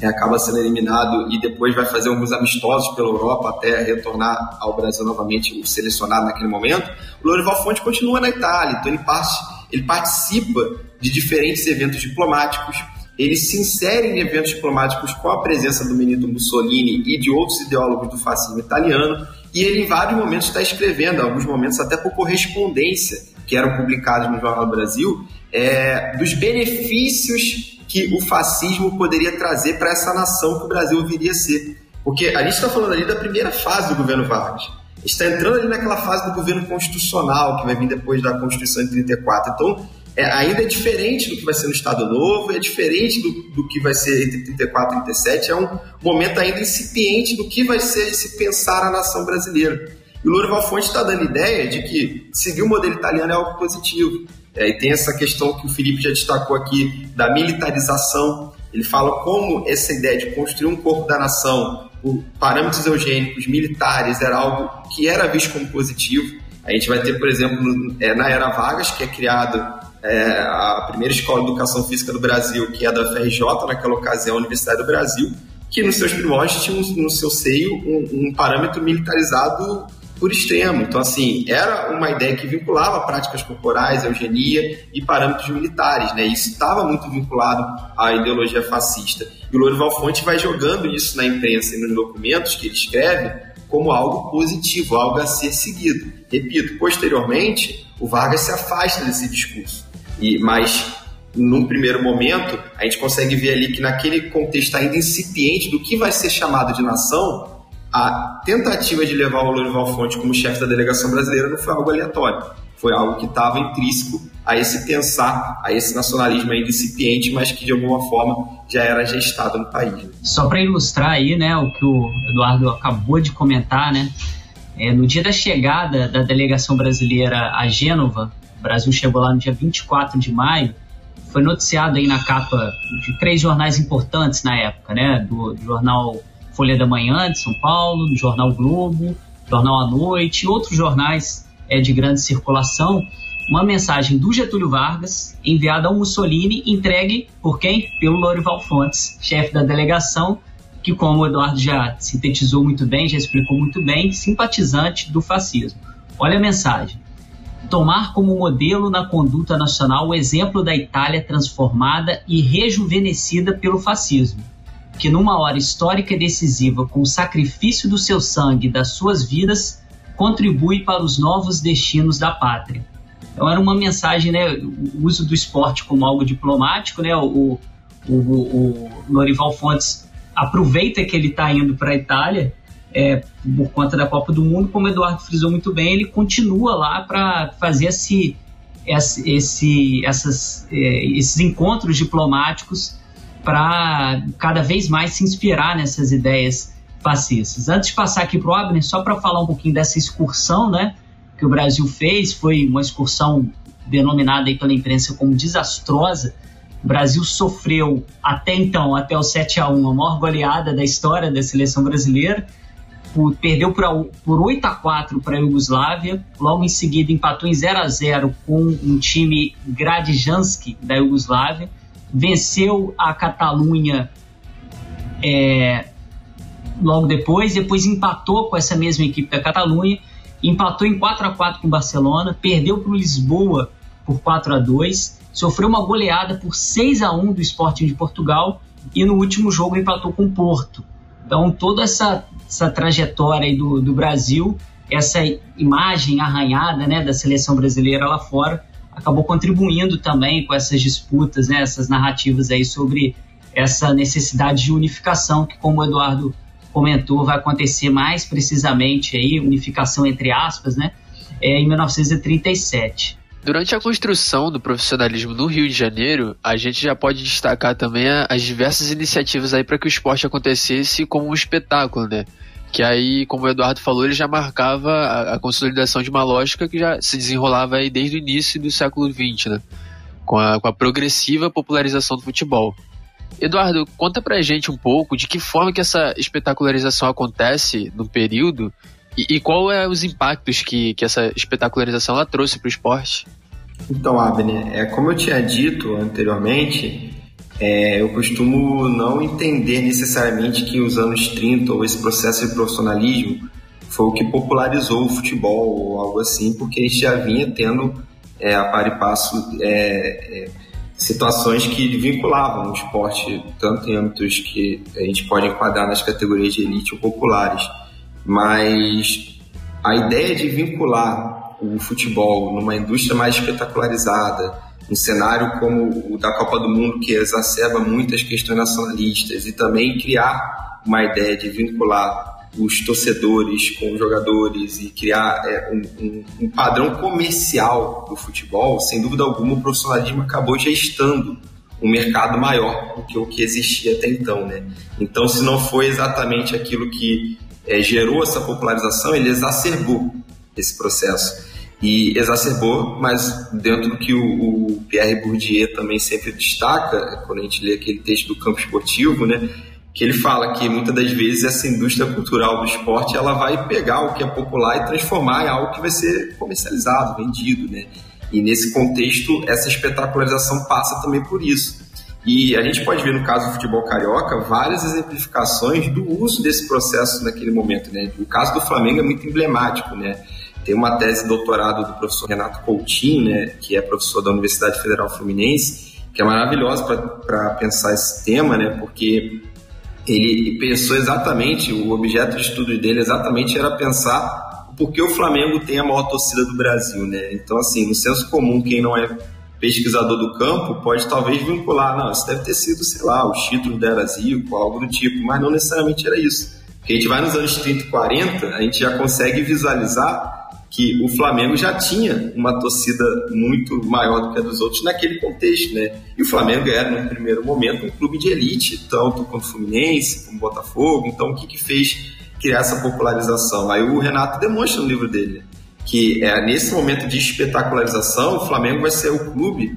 é, acaba sendo eliminado e depois vai fazer alguns amistosos pela Europa até retornar ao Brasil novamente, o selecionado naquele momento. O Lorival Fonte continua na Itália, então ele, parte, ele participa de diferentes eventos diplomáticos. Ele se insere em eventos diplomáticos com a presença do Benito Mussolini e de outros ideólogos do fascismo italiano. E ele, em vários momentos, está escrevendo, alguns momentos até por correspondência, que eram publicados no Jornal do Brasil, é, dos benefícios que o fascismo poderia trazer para essa nação que o Brasil viria a ser. Porque a gente está falando ali da primeira fase do governo Vargas. Está entrando ali naquela fase do governo constitucional, que vai vir depois da Constituição de 34. Então, é, ainda é diferente do que vai ser no Estado Novo, é diferente do, do que vai ser entre 34 e 37, é um momento ainda incipiente do que vai ser se pensar a nação brasileira. E o Lourival Fonte está dando ideia de que seguir o modelo italiano é algo positivo. É, e tem essa questão que o Felipe já destacou aqui da militarização. Ele fala como essa ideia de construir um corpo da nação por parâmetros eugênicos militares era algo que era visto como positivo. A gente vai ter, por exemplo, é, na Era Vargas, que é criado é, a primeira escola de educação física do Brasil, que é da FRJ, naquela ocasião, a Universidade do Brasil, que nos seus primórdios tinha no seu seio um, um parâmetro militarizado por extremo. Então, assim, era uma ideia que vinculava práticas corporais, eugenia e parâmetros militares, né? Isso estava muito vinculado à ideologia fascista. E o Lourival Fonte vai jogando isso na imprensa e nos documentos que ele escreve como algo positivo, algo a ser seguido. Repito, posteriormente, o Vargas se afasta desse discurso. E, mas num primeiro momento, a gente consegue ver ali que naquele contexto ainda incipiente do que vai ser chamado de nação, a tentativa de levar o Lourival Fonte como chefe da delegação brasileira não foi algo aleatório. Foi algo que estava intrínseco a esse pensar, a esse nacionalismo ainda incipiente, mas que de alguma forma já era gestado no país. Só para ilustrar aí, né, o que o Eduardo acabou de comentar, né, é, no dia da chegada da delegação brasileira a Gênova, o Brasil chegou lá no dia 24 de maio, foi noticiado aí na capa de três jornais importantes na época, né? Do, do, jornal Folha da Manhã de São Paulo, do jornal Globo, jornal à Noite e outros jornais é, de grande circulação, uma mensagem do Getúlio Vargas enviada ao Mussolini, entregue por quem? Pelo Lorival Fontes, chefe da delegação, que como o Eduardo já sintetizou muito bem, já explicou muito bem, simpatizante do fascismo. Olha a mensagem tomar como modelo na conduta nacional o exemplo da Itália transformada e rejuvenescida pelo fascismo, que numa hora histórica e decisiva, com o sacrifício do seu sangue e das suas vidas, contribui para os novos destinos da pátria. Então era uma mensagem, né, o uso do esporte como algo diplomático, né, o, o, o, o Lorival Fontes aproveita que ele está indo para a Itália é, por conta da Copa do Mundo, como o Eduardo frisou muito bem, ele continua lá para fazer esse, esse, essas, é, esses encontros diplomáticos para cada vez mais se inspirar nessas ideias fascistas. Antes de passar aqui para o Abner, só para falar um pouquinho dessa excursão né, que o Brasil fez, foi uma excursão denominada aí pela imprensa como desastrosa. O Brasil sofreu até então, até o 7 a 1 a maior goleada da história da seleção brasileira perdeu por, por 8 a 4 para a Iugoslávia, logo em seguida empatou em 0 a 0 com um time Gradijanski da Iugoslávia, venceu a Catalunha é, logo depois, depois empatou com essa mesma equipe da Catalunha, empatou em 4 a 4 com o Barcelona, perdeu para o Lisboa por 4 a 2 sofreu uma goleada por 6 a 1 do Sporting de Portugal e no último jogo empatou com o Porto. Então, toda essa, essa trajetória do, do Brasil, essa imagem arranhada né, da seleção brasileira lá fora, acabou contribuindo também com essas disputas, né, essas narrativas aí sobre essa necessidade de unificação, que, como o Eduardo comentou, vai acontecer mais precisamente aí, unificação entre aspas, né, é, em 1937. Durante a construção do profissionalismo no Rio de Janeiro, a gente já pode destacar também as diversas iniciativas aí para que o esporte acontecesse como um espetáculo, né? Que aí, como o Eduardo falou, ele já marcava a, consolidação de uma lógica que já se desenrolava aí desde o início do século XX, né? Com a, com a progressiva popularização do futebol. Eduardo, conta pra gente um pouco de que forma que essa espetacularização acontece no período e, e qual é os impactos que, que essa espetacularização ela trouxe para o esporte? Então, Abner, é, como eu tinha dito anteriormente, é, eu costumo não entender necessariamente que os anos 30 ou esse processo de profissionalismo foi o que popularizou o futebol ou algo assim, porque a gente já vinha tendo é, a par e passo é, é, situações que vinculavam o esporte tanto em âmbitos que a gente pode enquadrar nas categorias de elite ou populares, mas a ideia de vincular o futebol numa indústria mais espetacularizada, um cenário como o da Copa do Mundo que exacerba muitas questões nacionalistas e também criar uma ideia de vincular os torcedores com os jogadores e criar é, um, um, um, padrão comercial do futebol, sem dúvida alguma o profissionalismo acabou gestando um mercado maior do que o que existia até então, né? Então, se não foi exatamente aquilo que é, gerou essa popularização, ele exacerbou esse processo e exacerbou, mas dentro do que o, o, Pierre Bourdieu também sempre destaca, quando a gente lê aquele texto do campo esportivo, né, que ele fala que muitas das vezes essa indústria cultural do esporte ela vai pegar o que é popular e transformar em algo que vai ser comercializado, vendido, né? E nesse contexto, essa espetacularização passa também por isso. E a gente pode ver no caso do futebol carioca várias exemplificações do uso desse processo naquele momento. Né? O caso do Flamengo é muito emblemático. Né? Tem uma tese de doutorado do professor Renato Coutinho, né, que é professor da Universidade Federal Fluminense, que é maravilhosa para pensar esse tema, né, porque ele pensou exatamente, o objeto de estudo dele exatamente era pensar por que o Flamengo tem a maior torcida do Brasil, né? Então, assim, no senso comum, quem não é pesquisador do campo pode talvez vincular, não, isso deve ter sido, sei lá, os títulos da Era Zico, algo do tipo, mas não necessariamente era isso. Porque a gente vai nos anos 30 e 40, a gente já consegue visualizar que o Flamengo já tinha uma torcida muito maior do que a dos outros naquele contexto, né? E o Flamengo era, no primeiro momento, um clube de elite, tanto quanto o Fluminense, como o Botafogo. Então, o que, que fez criar essa popularização? Aí o Renato demonstra no livro dele que é, nesse momento de espetacularização, o Flamengo vai ser o clube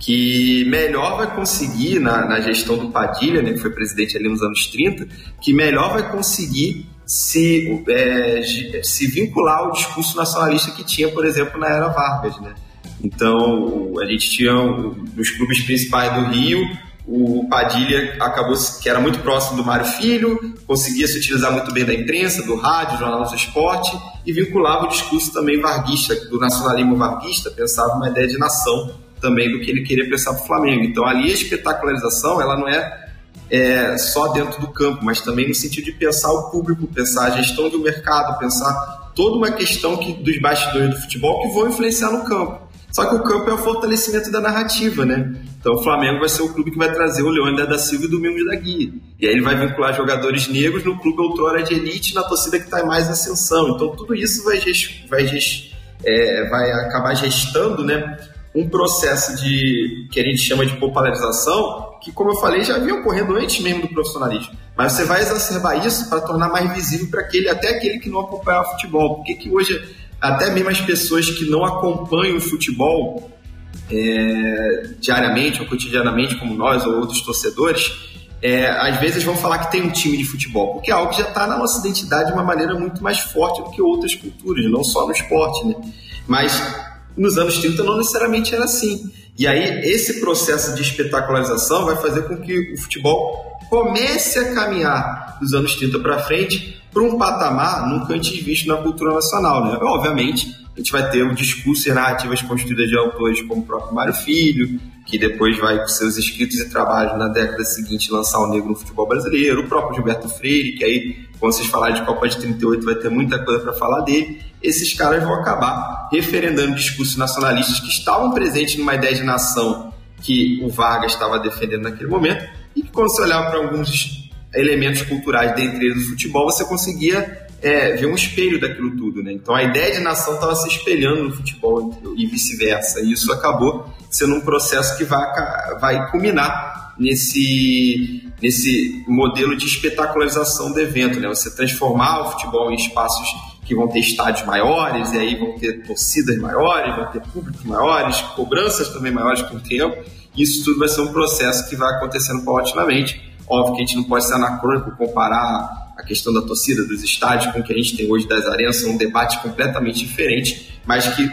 que melhor vai conseguir, na, na gestão do Padilha, né, que foi presidente ali nos anos 30, que melhor vai conseguir se, é, se vincular ao discurso nacionalista que tinha, por exemplo, na era Vargas, né? Então, a gente tinha nos clubes principais do Rio, o Padilha acabou que era muito próximo do Mário Filho, conseguia se utilizar muito bem da imprensa, do rádio, do jornal do esporte e vinculava o discurso também varguista, do nacionalismo varguista, pensava uma ideia de nação também do que ele queria pensar para o Flamengo. Então ali a espetacularização ela não é é, só dentro do campo, mas também no sentido de pensar o público, pensar a gestão do mercado, pensar toda uma questão que, dos bastidores do futebol que vão influenciar no campo. Só que o campo é o fortalecimento da narrativa, né? Então o Flamengo vai ser o clube que vai trazer o Leandro da Silva e o Domingos da Guia. E aí ele vai vincular jogadores negros no clube outrora de elite, na torcida que está mais ascensão. Então tudo isso vai, vai, é, vai acabar gestando né, um processo de que a gente chama de popularização que, como eu falei, já vinha ocorrendo antes mesmo do profissionalismo. Mas você vai exacerbar isso para tornar mais visível para aquele, até aquele que não acompanha o futebol. Porque que hoje, até mesmo as pessoas que não acompanham o futebol é, diariamente ou cotidianamente, como nós ou outros torcedores, é, às vezes vão falar que tem um time de futebol, porque é algo que já está na nossa identidade de uma maneira muito mais forte do que outras culturas, não só no esporte, né? Mas nos anos 30 não necessariamente era assim. E aí, esse processo de espetacularização vai fazer com que o futebol comece a caminhar dos anos 30 para frente para um patamar nunca antes visto na cultura nacional. Né? Obviamente, a gente vai ter o discurso e narrativas construídas de autores como o próprio Mário Filho, que depois vai, com seus escritos e trabalhos na década seguinte, lançar o negro no futebol brasileiro, o próprio Gilberto Freire, que aí, quando vocês falarem de Copa de 38, vai ter muita coisa para falar dele. Esses caras vão acabar referendando discursos nacionalistas que estavam presentes numa ideia de nação que o Vargas estava defendendo naquele momento, e que quando você olhava para alguns elementos culturais, dentre eles futebol, você conseguia é, ver um espelho daquilo tudo. Né? Então a ideia de nação estava se espelhando no futebol e vice-versa. E isso acabou sendo um processo que vai, vai culminar nesse, nesse modelo de espetacularização do evento. Né? Você transformar o futebol em espaços que vão ter estádios maiores, e aí vão ter torcidas maiores, vão ter públicos maiores, cobranças também maiores com o tempo. Isso tudo vai ser um processo que vai acontecendo paulatinamente. Óbvio que a gente não pode ser anacrônico comparar a questão da torcida, dos estádios, com o que a gente tem hoje das arenas, são um debate completamente diferente, mas que,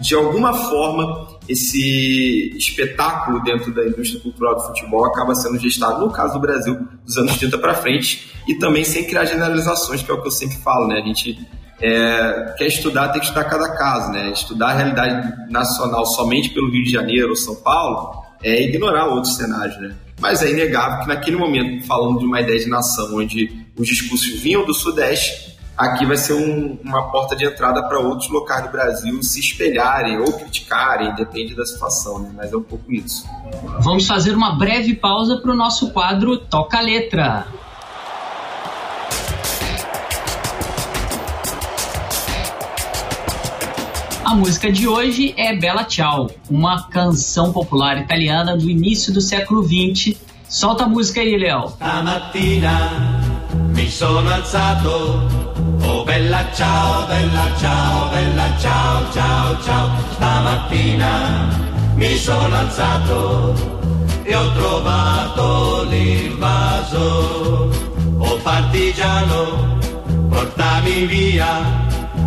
de alguma forma, esse espetáculo dentro da indústria cultural do futebol acaba sendo gestado, no caso do Brasil, dos anos 30 para frente, e também sem criar generalizações, que é o que eu sempre falo, né? A gente é, quer estudar, tem que estudar cada caso, né? Estudar a realidade nacional somente pelo Rio de Janeiro ou São Paulo é ignorar outros cenários, né? Mas é inegável que naquele momento, falando de uma ideia de nação onde os discursos vinham do Sudeste, aqui vai ser um, uma porta de entrada para outros locais do Brasil se espelharem ou criticarem, depende da situação, né? mas é um pouco isso. Vamos fazer uma breve pausa para o nosso quadro Toca a Letra. A música de hoje é Bella Ciao, uma canção popular italiana do início do século XX. Solta a música aí, Léo. Stamattina mi sono alzato, oh bella ciao, bella ciao, bella ciao, ciao, ciao. Stamattina mi sono alzato e ho trovato l'invaso. Oh partigiano, portami via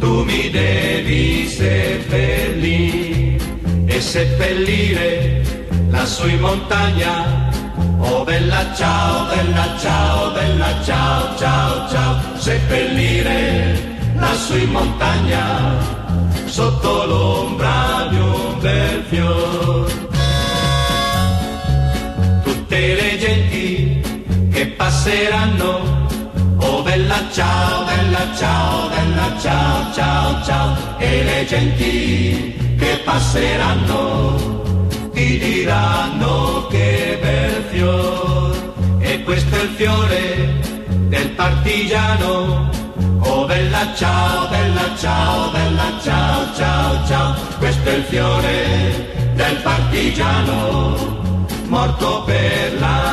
tu mi devi seppellire e seppellire lassù in montagna. Oh bella ciao, bella ciao, bella ciao, ciao, ciao. Seppellire lassù in montagna, sotto l'ombra di un bel fiore tutte le genti che passeranno. Bella ciao, bella ciao, bella ciao, ciao, ciao. E le genti che passeranno ti diranno che bel fiore. E questo è il fiore del partigiano. Oh bella ciao, bella ciao, bella ciao, ciao, ciao. Questo è il fiore del partigiano morto per la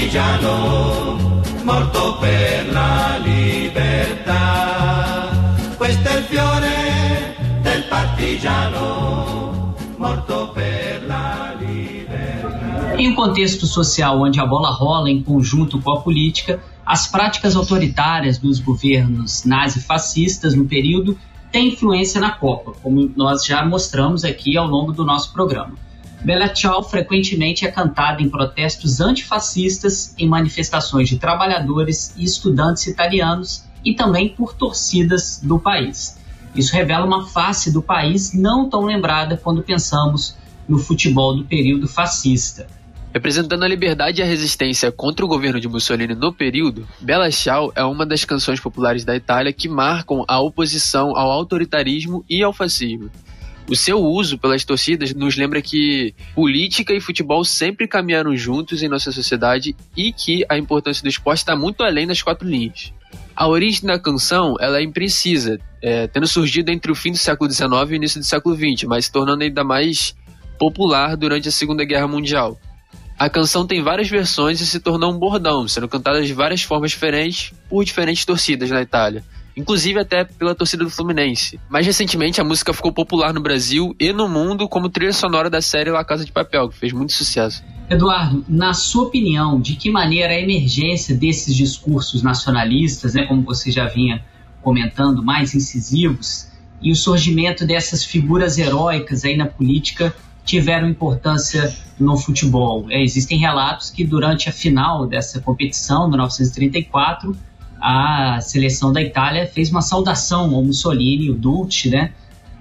partigiano, morto per la libertà. Questo è il fiore del partigiano, morto per la libertà. Em um contexto social onde a bola rola em conjunto com a política, as práticas autoritárias dos governos nazi-fascistas no período tem influência na Copa, como nós já mostramos aqui ao longo do nosso programa. Bella Ciao frequentemente é cantada em protestos antifascistas, em manifestações de trabalhadores e estudantes italianos e também por torcidas do país. Isso revela uma face do país não tão lembrada quando pensamos no futebol do período fascista. Representando a liberdade e a resistência contra o governo de Mussolini no período, Bella Ciao é uma das canções populares da Itália que marcam a oposição ao autoritarismo e ao fascismo. O seu uso pelas torcidas nos lembra que política e futebol sempre caminharam juntos em nossa sociedade e que a importância do esporte está muito além das quatro linhas. A origem da canção ela é imprecisa, é, tendo surgido entre o fim do século XIX e o início do século XX, mas se tornando ainda mais popular durante a Segunda Guerra Mundial. A canção tem várias versões e se tornou um bordão, sendo cantada de várias formas diferentes por diferentes torcidas na Itália, inclusive até pela torcida do Fluminense. Mais recentemente, a música ficou popular no Brasil e no mundo como trilha sonora da série La Casa de Papel, que fez muito sucesso. Eduardo, na sua opinião, de que maneira a emergência desses discursos nacionalistas, né, como você já vinha comentando, mais incisivos, e o surgimento dessas figuras heróicas aí na política tiveram importância no futebol. É, existem relatos que durante a final dessa competição, de 1934, a seleção da Itália fez uma saudação ao Mussolini, o Dulce, né,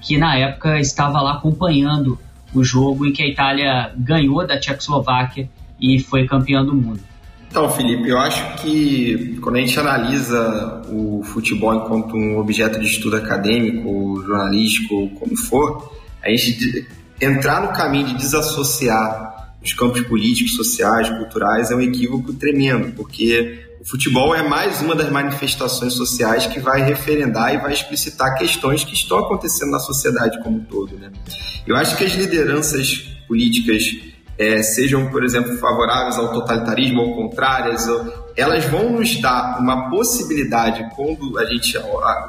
que na época estava lá acompanhando o jogo em que a Itália ganhou da Tchecoslováquia e foi campeã do mundo. Então, Felipe, eu acho que quando a gente analisa o futebol enquanto um objeto de estudo acadêmico, jornalístico, como for, a gente entrar no caminho de desassociar os campos políticos, sociais, culturais é um equívoco tremendo, porque o futebol é mais uma das manifestações sociais que vai referendar e vai explicitar questões que estão acontecendo na sociedade como um todo. Né? Eu acho que as lideranças políticas, é, sejam, por exemplo, favoráveis ao totalitarismo ou contrárias, elas vão nos dar uma possibilidade, quando a gente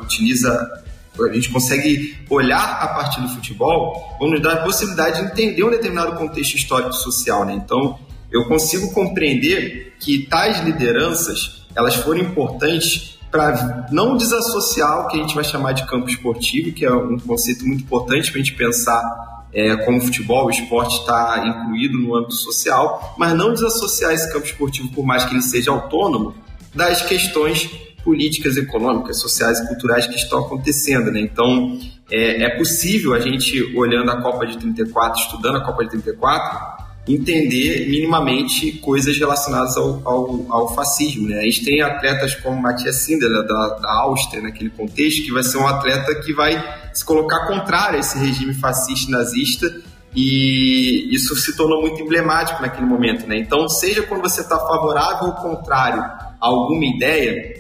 utiliza a gente consegue olhar a partir do futebol, vão nos dar a possibilidade de entender um determinado contexto histórico social. Né? Então, eu consigo compreender que tais lideranças elas foram importantes para não desassociar o que a gente vai chamar de campo esportivo, que é um conceito muito importante para a gente pensar é, como o futebol, o esporte está incluído no âmbito social, mas não desassociar esse campo esportivo, por mais que ele seja autônomo, das questões políticas econômicas, sociais e culturais que estão acontecendo. Né? Então, é, é possível a gente, olhando a Copa de 34, estudando a Copa de 34, entender minimamente coisas relacionadas ao, ao, ao, fascismo. Né? A gente tem atletas como Matias Sindelar, da, da Áustria, naquele contexto, que vai ser um atleta que vai se colocar contrário a esse regime fascista nazista e isso se tornou muito emblemático naquele momento. Né? Então, seja quando você está favorável ou contrário a alguma ideia,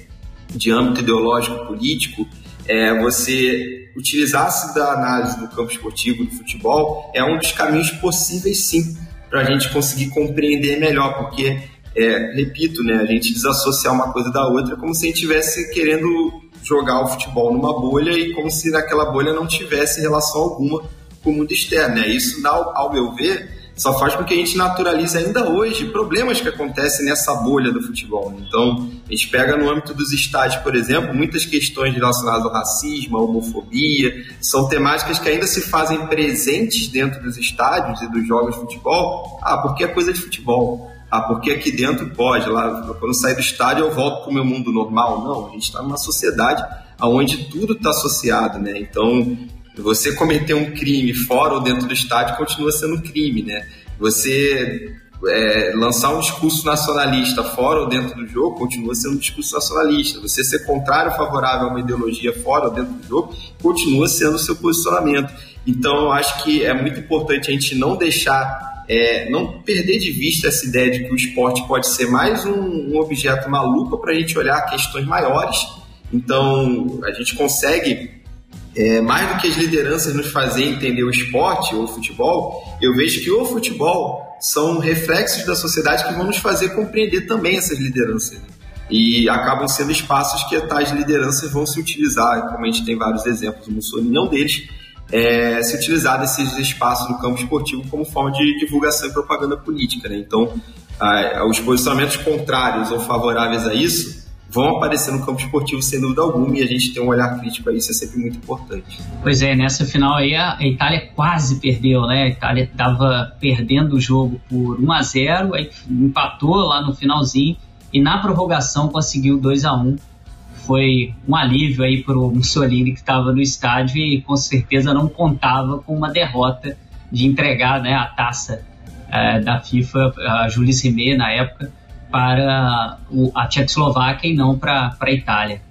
de âmbito ideológico político, é, você utilizar-se da análise do campo esportivo, do futebol, é um dos caminhos possíveis, sim, para a gente conseguir compreender melhor, porque, é, repito, né, a gente desassociar uma coisa da outra é como se a gente estivesse querendo jogar o futebol numa bolha e como se naquela bolha não tivesse relação alguma com o mundo externo. Né? Isso, ao meu ver, só faz com que a gente naturalize ainda hoje problemas que acontecem nessa bolha do futebol. Então, a gente pega no âmbito dos estádios, por exemplo, muitas questões relacionadas ao racismo, à homofobia, são temáticas que ainda se fazem presentes dentro dos estádios e dos jogos de futebol. Ah, porque é coisa de futebol. Ah, porque aqui dentro pode. Lá, quando sair do estádio eu volto para o meu mundo normal. Não, a gente está numa sociedade onde tudo está associado, né? Então, você cometer um crime fora ou dentro do estádio continua sendo crime, né? Você é, lançar um discurso nacionalista fora ou dentro do jogo continua sendo um discurso nacionalista. Você ser contrário ou favorável a uma ideologia fora ou dentro do jogo continua sendo o seu posicionamento. Então, eu acho que é muito importante a gente não deixar, é, não perder de vista essa ideia de que o esporte pode ser mais um, um objeto maluco para a gente olhar questões maiores. Então, a gente consegue é, mais do que as lideranças nos fazer entender o esporte ou o futebol, eu vejo que o futebol são reflexos da sociedade que vão nos fazer compreender também essas lideranças. E acabam sendo espaços que tais lideranças vão se utilizar, como a gente tem vários exemplos, o Mussolini não deles, é, se utilizar desses espaços no campo esportivo como forma de divulgação e propaganda política. Né? Então, os posicionamentos contrários ou favoráveis a isso vão aparecer no campo esportivo sem dúvida alguma e a gente ter um olhar crítico a isso é sempre muito importante. Pois é, nessa final aí a Itália quase perdeu, né? A Itália estava perdendo o jogo por 1 a 0 aí empatou lá no finalzinho e na prorrogação conseguiu 2 a 1 foi um alívio aí para o Mussolini que estava no estádio e com certeza não contava com uma derrota de entregar né, a taça é, da FIFA a Jules Rimet na época para o, a Tchecoslováquia e não para a Itália.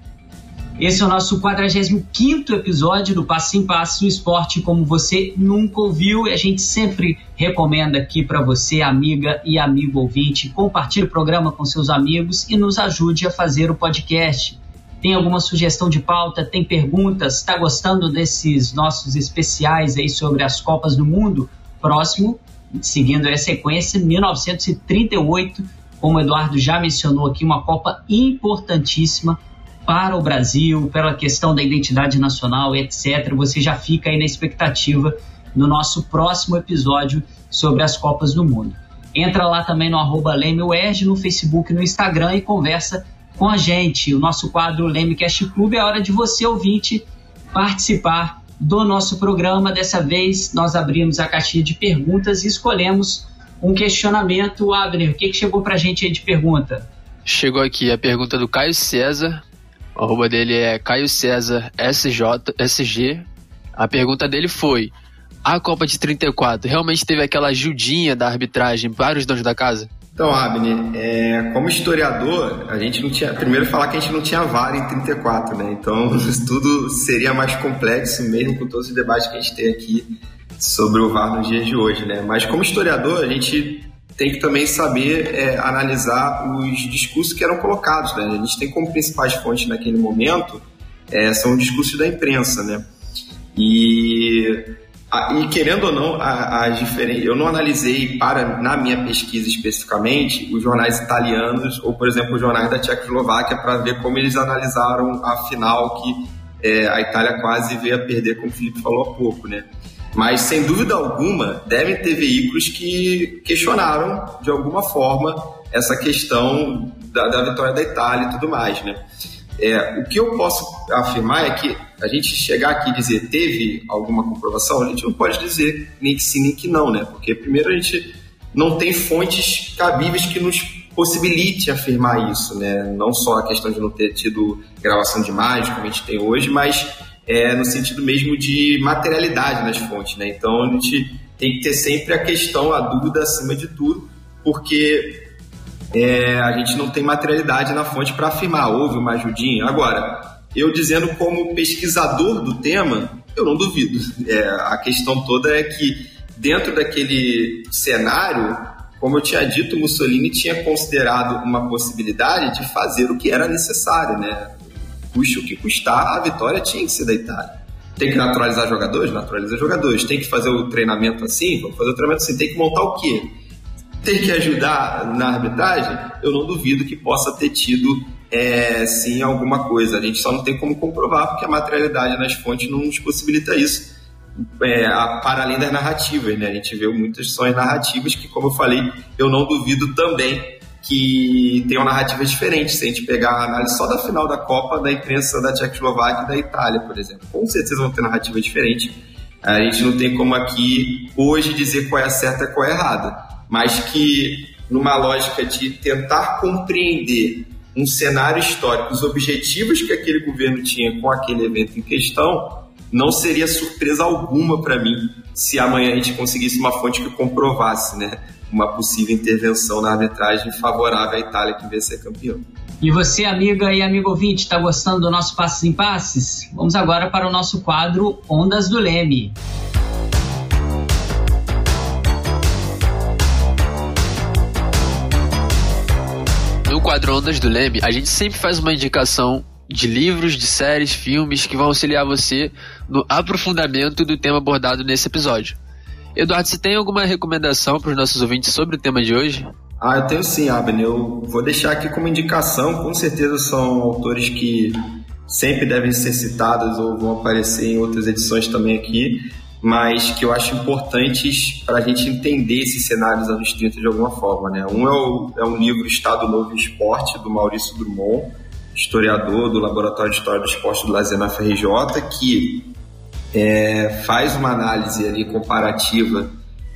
Esse é o nosso 45 episódio do Passo em Passo, esporte como você nunca ouviu. E a gente sempre recomenda aqui para você, amiga e amigo ouvinte, compartilhe o programa com seus amigos e nos ajude a fazer o podcast. Tem alguma sugestão de pauta? Tem perguntas? Está gostando desses nossos especiais aí sobre as Copas do Mundo? Próximo, seguindo a sequência, 1938 como o Eduardo já mencionou aqui, uma Copa importantíssima para o Brasil, pela questão da identidade nacional, etc. Você já fica aí na expectativa no nosso próximo episódio sobre as Copas do Mundo. Entra lá também no arroba no Facebook, no Instagram e conversa com a gente. O nosso quadro Lemecast Clube é hora de você, ouvinte, participar do nosso programa. Dessa vez nós abrimos a caixinha de perguntas e escolhemos um questionamento. Abner, o que, que chegou pra gente aí de pergunta? Chegou aqui a pergunta do Caio César. O arroba dele é Caio César SJ, SG. A pergunta dele foi: A Copa de 34 realmente teve aquela ajudinha da arbitragem para os donos da casa? Então, Abner, é, como historiador, a gente não tinha. Primeiro, falar que a gente não tinha VAR em 34, né? Então, tudo seria mais complexo, mesmo com todos os debates que a gente tem aqui sobre o VAR nos dias de hoje, né? Mas como historiador, a gente tem que também saber é, analisar os discursos que eram colocados, né? A gente tem como principais fontes naquele momento é, são os discursos da imprensa, né? E, a, e querendo ou não, as diferentes, eu não analisei para na minha pesquisa especificamente os jornais italianos ou, por exemplo, os jornais da Tchecoslováquia para ver como eles analisaram a final que é, a Itália quase veio a perder, como o Felipe falou há pouco, né? Mas, sem dúvida alguma, devem ter veículos que questionaram, de alguma forma, essa questão da, da vitória da Itália e tudo mais, né? É, o que eu posso afirmar é que a gente chegar aqui e dizer teve alguma comprovação, a gente não pode dizer nem que sim nem que não, né? Porque primeiro a gente não tem fontes cabíveis que nos possibilite afirmar isso, né? Não só a questão de não ter tido gravação de imagem como a gente tem hoje, mas é, no sentido mesmo de materialidade nas fontes, né? Então a gente tem que ter sempre a questão, a dúvida acima de tudo, porque é, a gente não tem materialidade na fonte para afirmar, houve uma ajudinha. Agora, eu dizendo como pesquisador do tema, eu não duvido. É, a questão toda é que dentro daquele cenário, como eu tinha dito, Mussolini tinha considerado uma possibilidade de fazer o que era necessário, né? Custe o que custar, a vitória tinha que ser da Itália. tem que naturalizar jogadores? Naturaliza jogadores. Tem que fazer o treinamento assim? Vamos fazer o treinamento assim. Tem que montar o quê? Tem que ajudar na arbitragem? Eu não duvido que possa ter tido é, sim alguma coisa. A gente só não tem como comprovar porque a materialidade nas fontes não nos possibilita isso. É, a, para além das narrativas, né? A gente vê muitas são narrativas que, como eu falei, eu não duvido também que tenham narrativas diferentes. Se a gente pegar a análise só da final da Copa, da imprensa da Tchecoslováquia e da Itália, por exemplo, com certeza vão ter narrativas diferentes. A gente não tem como aqui hoje dizer qual é a certa e qual é a errada, mas que numa lógica de tentar compreender um cenário histórico, os objetivos que aquele governo tinha com aquele evento em questão, não seria surpresa alguma para mim se amanhã a gente conseguisse uma fonte que comprovasse, né? Uma possível intervenção na arbitragem favorável à Itália que veio ser campeão. E você, amiga e amigo ouvinte, está gostando do nosso Passos em Passes? Vamos agora para o nosso quadro Ondas do Leme. No quadro Ondas do Leme, a gente sempre faz uma indicação de livros, de séries, filmes que vão auxiliar você no aprofundamento do tema abordado nesse episódio. Eduardo, você tem alguma recomendação para os nossos ouvintes sobre o tema de hoje? Ah, eu tenho sim, Abner. Eu vou deixar aqui como indicação. Com certeza são autores que sempre devem ser citados ou vão aparecer em outras edições também aqui, mas que eu acho importantes para a gente entender esses cenários dos anos 30 de alguma forma. Né? Um é, o, é um livro Estado Novo e Esporte, do Maurício Drummond, historiador do Laboratório de História do Esporte do Lazer na FRJ, que é, faz uma análise ali comparativa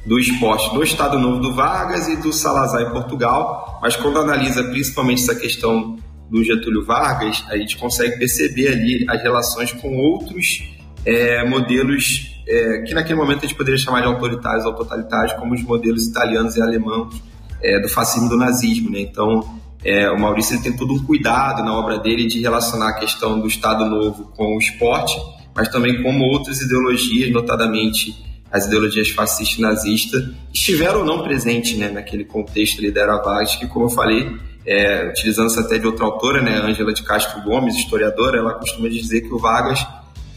do esporte do Estado Novo do Vargas e do Salazar em Portugal, mas quando analisa principalmente essa questão do Getúlio Vargas, a gente consegue perceber ali as relações com outros é, modelos é, que naquele momento a gente poderia chamar de autoritários ou totalitários, como os modelos italianos e alemãos é, do fascismo e do nazismo. Né? Então, é, o Maurício tem todo um cuidado na obra dele de relacionar a questão do Estado Novo com o esporte, mas também como outras ideologias, notadamente as ideologias fascista e nazista, estiveram ou não presentes né, naquele contexto ali da Era Vargas, que, como eu falei, é, utilizando-se até de outra autora, né, Ângela de Castro Gomes, historiadora, ela costuma dizer que o Vargas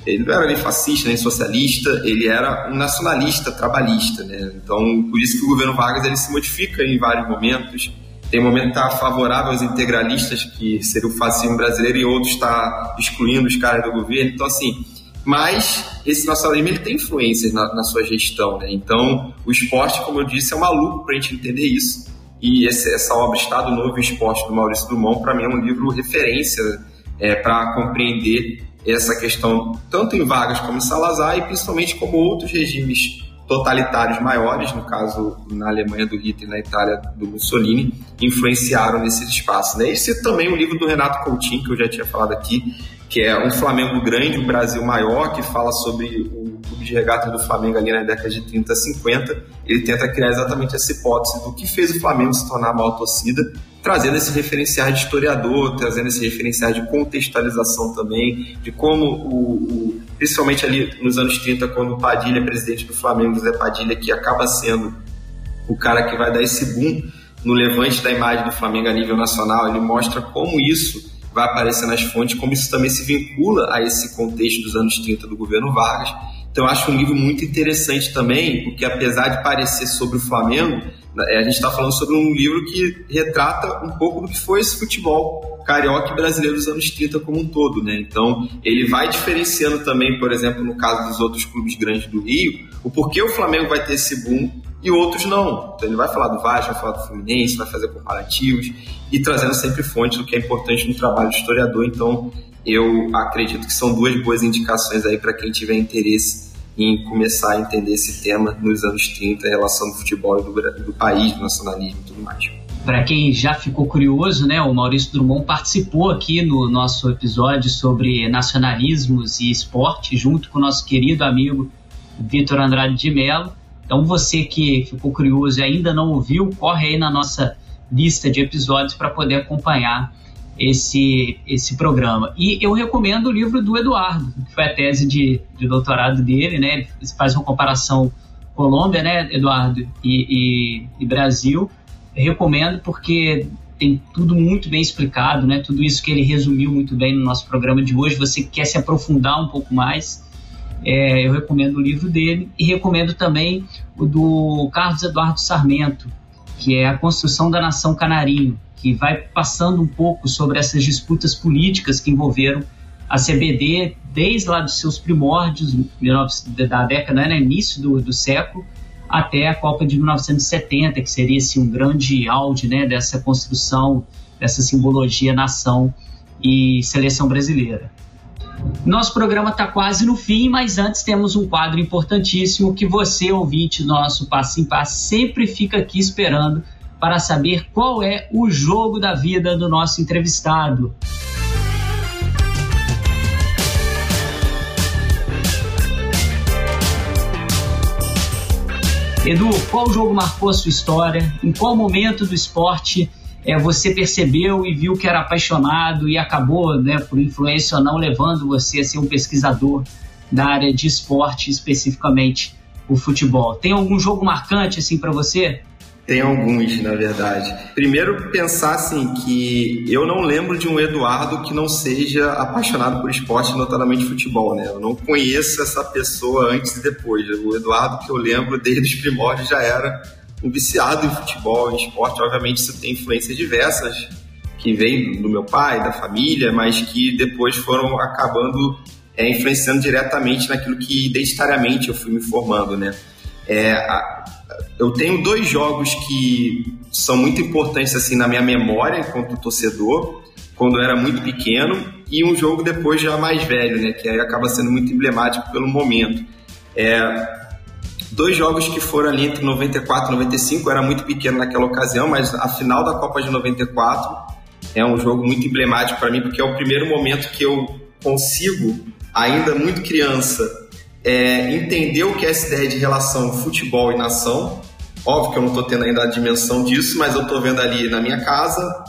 ele não era nem fascista, nem socialista, ele era um nacionalista, trabalhista, né? Então, por isso que o governo Vargas ele se modifica em vários momentos. Tem momento que está favorável aos integralistas, que seria o fascismo brasileiro, e outro está excluindo os caras do governo. Então, assim, mas esse nacionalismo ele tem influências na, na, sua gestão, né? Então, o esporte, como eu disse, é maluco para a gente entender isso. E esse, essa obra Estado Novo e Esporte do Maurício Dumont, para mim, é um livro referência é, para compreender essa questão, tanto em Vargas como em Salazar, e principalmente como outros regimes totalitários maiores, no caso na Alemanha do Hitler e na Itália do Mussolini, influenciaram nesse espaço. Né? Esse também é um livro do Renato Coutinho, que eu já tinha falado aqui, que é um Flamengo grande, um Brasil maior, que fala sobre o clube de regata do Flamengo ali na década de 30, 50. Ele tenta criar exatamente essa hipótese do que fez o Flamengo se tornar a maior torcida, trazendo esse referencial de historiador, trazendo esse referencial de contextualização também, de como o, o principalmente ali nos anos 30, quando o Padilha presidente do Flamengo, José Padilha, que acaba sendo o cara que vai dar esse boom no levante da imagem do Flamengo a nível nacional, ele mostra como isso vai aparecer nas fontes, como isso também se vincula a esse contexto dos anos 30 do governo Vargas. Então, eu acho um livro muito interessante também, porque apesar de parecer sobre o Flamengo, né, a gente está falando sobre um livro que retrata um pouco do que foi esse futebol carioca e brasileiro dos anos 30 como um todo, né? Então, ele vai diferenciando também, por exemplo, no caso dos outros clubes grandes do Rio, o porquê o Flamengo vai ter esse boom e outros não. Então ele vai falar do Vasco, vai falar do Fluminense, vai fazer comparativos e trazendo sempre fontes do que é importante no trabalho do historiador. Então eu acredito que são duas boas indicações aí para quem tiver interesse em começar a entender esse tema nos anos 30, em relação ao futebol do, do país, do nacionalismo e tudo mais. Para quem já ficou curioso, né, o Maurício Drummond participou aqui no nosso episódio sobre nacionalismos e esporte, junto com o nosso querido amigo Vitor Andrade de Mello. Então você que ficou curioso e ainda não ouviu, corre aí na nossa lista de episódios para poder acompanhar esse, esse programa. E eu recomendo o livro do Eduardo, que foi a tese de, de doutorado dele, né? Ele faz uma comparação Colômbia, né, Eduardo, e, e, e Brasil. Eu recomendo porque tem tudo muito bem explicado, né? Tudo isso que ele resumiu muito bem no nosso programa de hoje. Você quer se aprofundar um pouco mais, É, eu recomendo o livro dele e recomendo também o do Carlos Eduardo Sarmento, que é A Construção da Nação Canarinho, que vai passando um pouco sobre essas disputas políticas que envolveram a CBD desde lá dos seus primórdios, da década, né, início do, do século, até a Copa de 1970, que seria assim, um grande auge né, dessa construção, dessa simbologia nação e seleção brasileira. Nosso programa está quase no fim, mas antes temos um quadro importantíssimo que você, ouvinte nosso Passo em Passo, sempre fica aqui esperando para saber qual é o jogo da vida do nosso entrevistado. Edu, qual jogo marcou a sua história? Em qual momento do esporte é, você percebeu e viu que era apaixonado e acabou, né, por influência ou não, levando você a ser um pesquisador da área de esporte, especificamente o futebol? Tem algum jogo marcante assim para você? Tem alguns, na verdade. Primeiro, pensar assim que eu não lembro de um Eduardo que não seja apaixonado por esporte, notadamente futebol, né? Eu não conheço essa pessoa antes e depois. O Eduardo que eu lembro desde os primórdios já era um viciado em futebol, em esporte. Obviamente isso tem influências diversas que vem do meu pai, da família, mas que depois foram acabando é, influenciando diretamente naquilo que identitariamente eu fui me formando, né? É, eu tenho dois jogos que são muito importantes assim na minha memória enquanto torcedor, quando eu era muito pequeno, e um jogo depois já mais velho, né, que aí acaba sendo muito emblemático pelo momento. É, dois jogos que foram ali entre 94 e 95, eu era muito pequeno naquela ocasião, mas a final da Copa de 94 é um jogo muito emblemático para mim, porque é o primeiro momento que eu consigo, ainda muito criança, é, entender o que é essa ideia de relação futebol e nação. Óbvio que eu não estou tendo ainda a dimensão disso, mas eu estou vendo ali na minha casa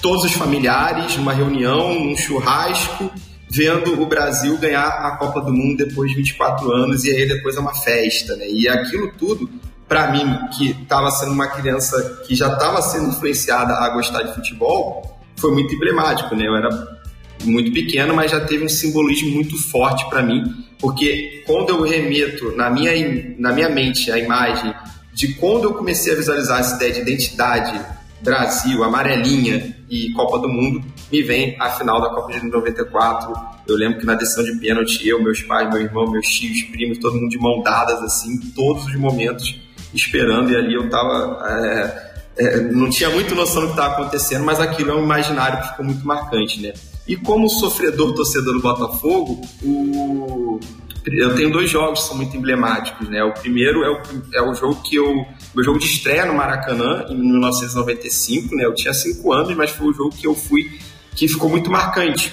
todos os familiares, uma reunião, um churrasco, vendo o Brasil ganhar a Copa do Mundo depois de 24 anos e aí depois é uma festa, né? E aquilo tudo, para mim, que estava sendo uma criança que já estava sendo influenciada a gostar de futebol, foi muito emblemático, né? Eu era muito pequeno, mas já teve um simbolismo muito forte para mim, porque quando eu remeto na minha, na minha mente a imagem de quando eu comecei a visualizar essa ideia de identidade Brasil, amarelinha e Copa do Mundo, me vem a final da Copa de 94. Eu lembro que na decisão de pênalti, eu, meus pais, meu irmão, meus tios, primos, todo mundo de mão dadas, assim, todos os momentos esperando, e ali eu tava. É, é, não tinha muito noção do que estava acontecendo, mas aquilo é um imaginário que ficou muito marcante, né? E como sofredor torcedor do Botafogo, o... eu tenho dois jogos que são muito emblemáticos, né? O primeiro é o, é o jogo que eu. Meu jogo de estreia no Maracanã, em 1995, né? Eu tinha cinco anos, mas foi o jogo que eu fui que ficou muito marcante.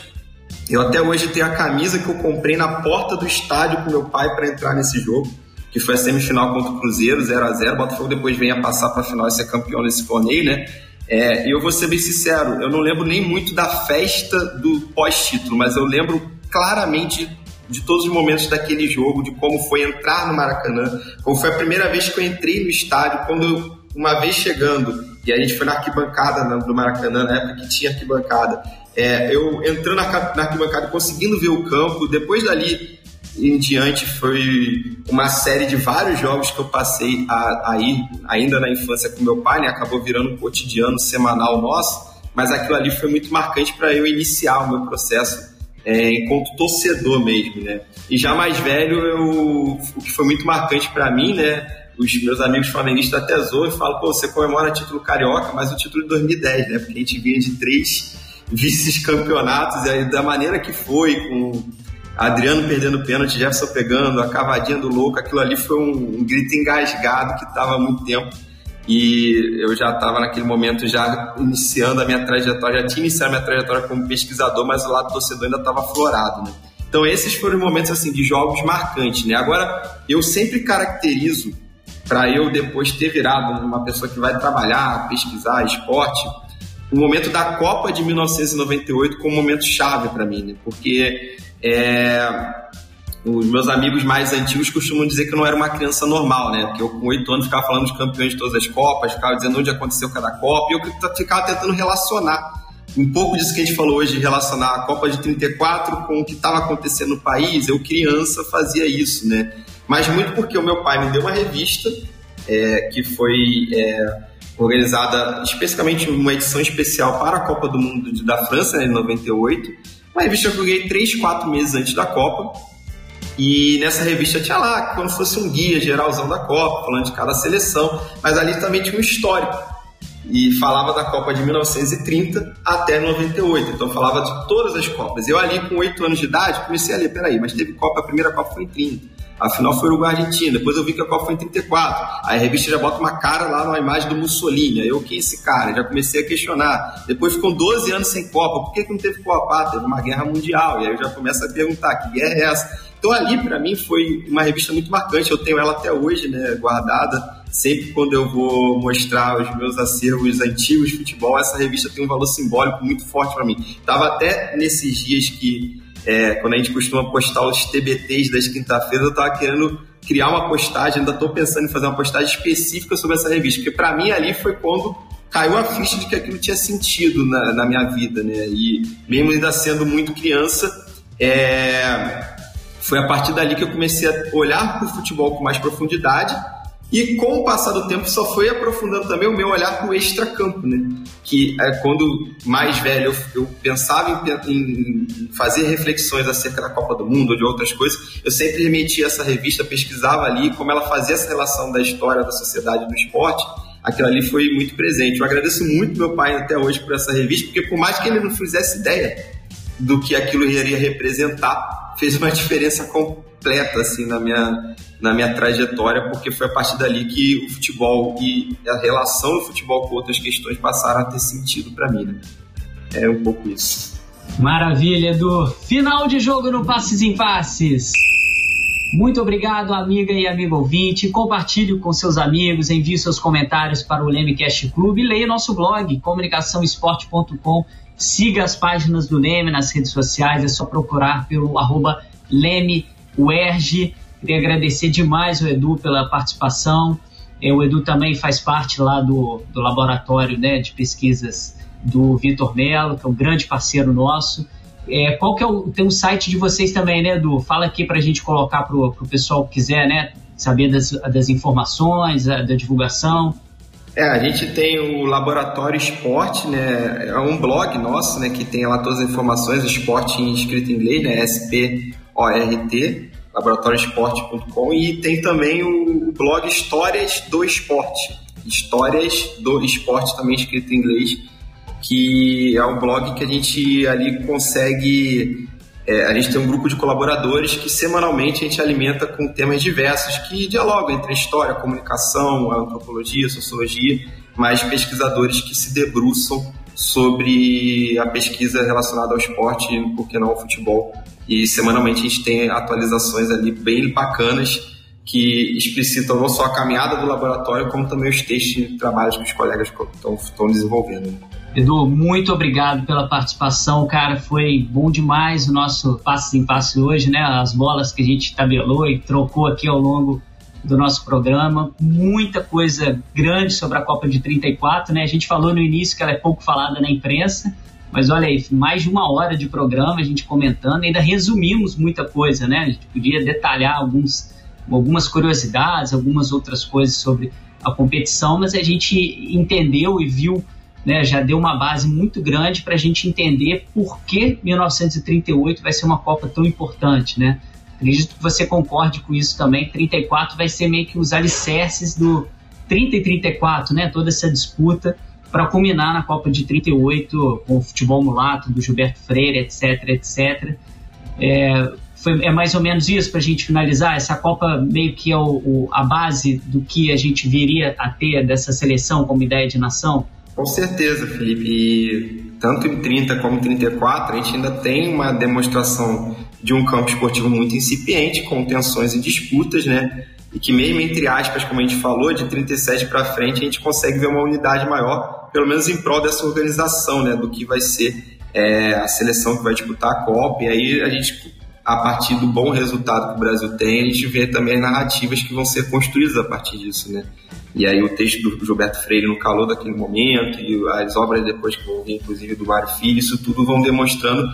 Eu até hoje tenho a camisa que eu comprei na porta do estádio com meu pai para entrar nesse jogo, que foi a semifinal contra o Cruzeiro, 0 a 0 Botafogo depois vem a passar para a final e ser campeão nesse torneio, né? É, eu vou ser bem sincero, eu não lembro nem muito da festa do pós-título, mas eu lembro claramente de todos os momentos daquele jogo, de como foi entrar no Maracanã, como foi a primeira vez que eu entrei no estádio, quando uma vez chegando, e a gente foi na arquibancada do Maracanã, na época que tinha arquibancada, é, eu entrando na, na arquibancada, conseguindo ver o campo, depois dali em diante foi uma série de vários jogos que eu passei a, a ir ainda na infância com meu pai, né? Acabou virando um cotidiano semanal nosso, mas aquilo ali foi muito marcante para eu iniciar o meu processo é, enquanto torcedor mesmo, né? E já mais velho, eu, o que foi muito marcante para mim, né? Os meus amigos flamenguistas até zoam e falam, pô, você comemora título carioca, mas o título de 2010, né? Porque a gente vinha de três vices-campeonatos, e aí da maneira que foi, com Adriano perdendo pênalti, Jefferson pegando, a cavadinha do louco, aquilo ali foi um, um grito engasgado que estava há muito tempo. E eu já estava naquele momento já iniciando a minha trajetória, já tinha iniciado a minha trajetória como pesquisador, mas o lado torcedor ainda estava florado, né? Então esses foram momentos assim de jogos marcantes, né? Agora eu sempre caracterizo para eu depois ter virado uma pessoa que vai trabalhar, pesquisar esporte, o momento da Copa de 1998 como um momento chave para mim, né? Porque é, os meus amigos mais antigos costumam dizer que eu não era uma criança normal, né? Porque eu com oito anos ficava falando de campeões de todas as Copas, ficava dizendo onde aconteceu cada Copa, e eu ficava tentando relacionar um pouco disso que a gente falou hoje, relacionar a Copa de 34 com o que estava acontecendo no país, eu criança fazia isso, né? Mas muito porque o meu pai me deu uma revista é, que foi é, organizada especificamente uma edição especial para a Copa do Mundo da França, né, em 98. Uma revista que eu ganhei 3, 4 meses antes da Copa. E nessa revista tinha lá, como se fosse um guia geralzão da Copa, falando de cada seleção, mas ali também tinha um histórico e falava da Copa de 1930 até 98. Então falava de todas as Copas. Eu ali com 8 anos de idade comecei a ler, peraí, mas teve Copa, a primeira Copa foi em 30. Afinal foi Uruguai Argentina. Depois eu vi que a Copa foi em 34. Aí a revista já bota uma cara lá na imagem do Mussolini. Aí eu, quem é esse cara? Já comecei a questionar. Depois ficou 12 anos sem Copa. Por que, que não teve Copa? Ah, teve uma guerra mundial. E aí eu já começo a perguntar: que guerra é essa? Então ali para mim foi uma revista muito marcante. Eu tenho ela até hoje, né, guardada. Sempre quando eu vou mostrar os meus acervos antigos de futebol, essa revista tem um valor simbólico muito forte para mim. Tava até nesses dias que é, quando a gente costuma postar os TBTs das quinta-feiras, eu tava querendo criar uma postagem, ainda estou pensando em fazer uma postagem específica sobre essa revista, porque para mim ali foi quando caiu a ficha de que aquilo tinha sentido na, na minha vida, né? E mesmo ainda sendo muito criança, é, foi a partir dali que eu comecei a olhar para o futebol com mais profundidade e com o passar do tempo só foi aprofundando também o meu olhar para o extracampo, né? Que é quando mais velho eu, pensava em, em, fazer reflexões acerca da Copa do Mundo ou de outras coisas, eu sempre remetia essa revista, pesquisava ali como ela fazia essa relação da história, da sociedade, do esporte. Aquilo ali foi muito presente. Eu agradeço muito meu pai até hoje por essa revista, porque por mais que ele não fizesse ideia do que aquilo iria representar, fez uma diferença completa assim na minha na minha trajetória, porque foi a partir dali que o futebol e a relação do futebol com outras questões passaram a ter sentido para mim. Né? É um pouco isso. Maravilha, Edu. Final de jogo no Passes em Passes. Muito obrigado, amiga e amigo ouvinte. Compartilhe com seus amigos, envie seus comentários para o Lemecast Clube e leia nosso blog, comunicaçãoesporte.com Siga as páginas do Leme nas redes sociais, é só procurar pelo arroba LemeUerge. Queria agradecer demais o Edu pela participação. É, o Edu também faz parte lá do, do laboratório né, de pesquisas do Vitor Mello, que é um grande parceiro nosso. É, qual que é o, tem um site de vocês também, né, Edu? Fala aqui para a gente colocar para o pessoal que quiser, né, saber das, das informações, da divulgação. É, a gente tem o Laboratório Esporte, né? É um blog nosso, né? Que tem lá todas as informações, esporte em escrito em inglês, né? S-P-O-R-T, laboratórioesporte.com e tem também o, blog Histórias do Esporte. Histórias do Esporte também escrito em inglês, que é um blog que a gente ali consegue é, a gente tem um grupo de colaboradores que semanalmente a gente alimenta com temas diversos que dialogam entre história, comunicação, antropologia, sociologia, mas pesquisadores que se debruçam sobre a pesquisa relacionada ao esporte e, por que não, ao futebol. E semanalmente a gente tem atualizações ali bem bacanas que explicitam não só a caminhada do laboratório, como também os textos e trabalhos que os colegas estão, desenvolvendo. Edu, muito obrigado pela participação, cara. Foi bom demais o nosso passe em passe hoje, né? As bolas que a gente tabelou e trocou aqui ao longo do nosso programa. Muita coisa grande sobre a Copa de 34, né? A gente falou no início que ela é pouco falada na imprensa, mas olha aí, mais de uma hora de programa a gente comentando, ainda resumimos muita coisa, né? A gente podia detalhar alguns, algumas curiosidades, algumas outras coisas sobre a competição, mas a gente entendeu e viu né, já deu uma base muito grande para a gente entender por que 1938 vai ser uma Copa tão importante, né? Acredito que você concorde com isso também. 34 vai ser meio que os alicerces do 30 e 34, né? Toda essa disputa para culminar na Copa de 38 com o futebol mulato do Gilberto Freire, etc, etc. É, foi, é mais ou menos isso para a gente finalizar. Essa Copa meio que é o, o, a base do que a gente viria a ter dessa seleção como ideia de nação. Com certeza, Felipe. E tanto em 30 como em 34, a gente ainda tem uma demonstração de um campo esportivo muito incipiente, com tensões e disputas, né? E que mesmo entre aspas, como a gente falou, de 37 para frente, a gente consegue ver uma unidade maior, pelo menos em prol dessa organização, né? Do que vai ser é, a seleção que vai disputar a Copa. E aí a gente a partir do bom resultado que o Brasil tem, a gente vê também as narrativas que vão ser construídas a partir disso, né? E aí o texto do Gilberto Freire no calor daquele momento e as obras depois que vão vir, inclusive do Mário Filho, isso tudo vão demonstrando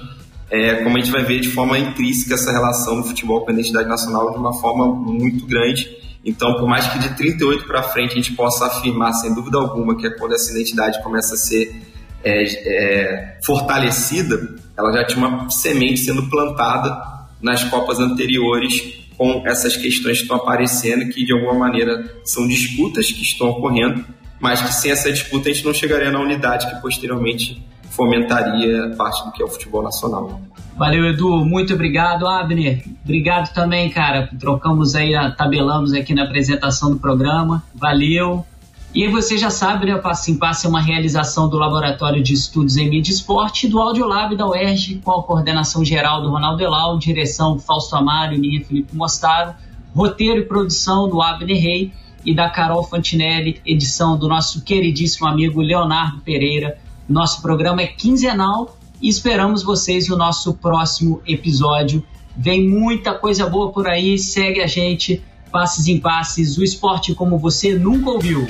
é, como a gente vai ver de forma intrínseca essa relação do futebol com a identidade nacional de uma forma muito grande. Então, por mais que de 38 para frente a gente possa afirmar, sem dúvida alguma, que é quando essa identidade começa a ser é, é, fortalecida, ela já tinha uma semente sendo plantada nas Copas anteriores com essas questões que estão aparecendo, que de alguma maneira são disputas que estão ocorrendo, mas que sem essa disputa a gente não chegaria na unidade que posteriormente fomentaria parte do que é o futebol nacional. Valeu, Edu. Muito obrigado, Abner. Obrigado também, cara. Trocamos aí, tabelamos aqui na apresentação do programa. Valeu. E você já sabe, né, Passo em Passo é uma realização do Laboratório de Estudos em Mídia e Esporte e do Audiolab da UERJ, com a coordenação geral do Ronaldo Elal, direção Fausto Amaro e minha Felipe Mostaro, roteiro e produção do Abner Rey e da Carol Fantinelli, edição do nosso queridíssimo amigo Leonardo Pereira. Nosso programa é quinzenal e esperamos vocês no nosso próximo episódio. Vem muita coisa boa por aí, segue a gente, passes em passes, o esporte como você nunca ouviu.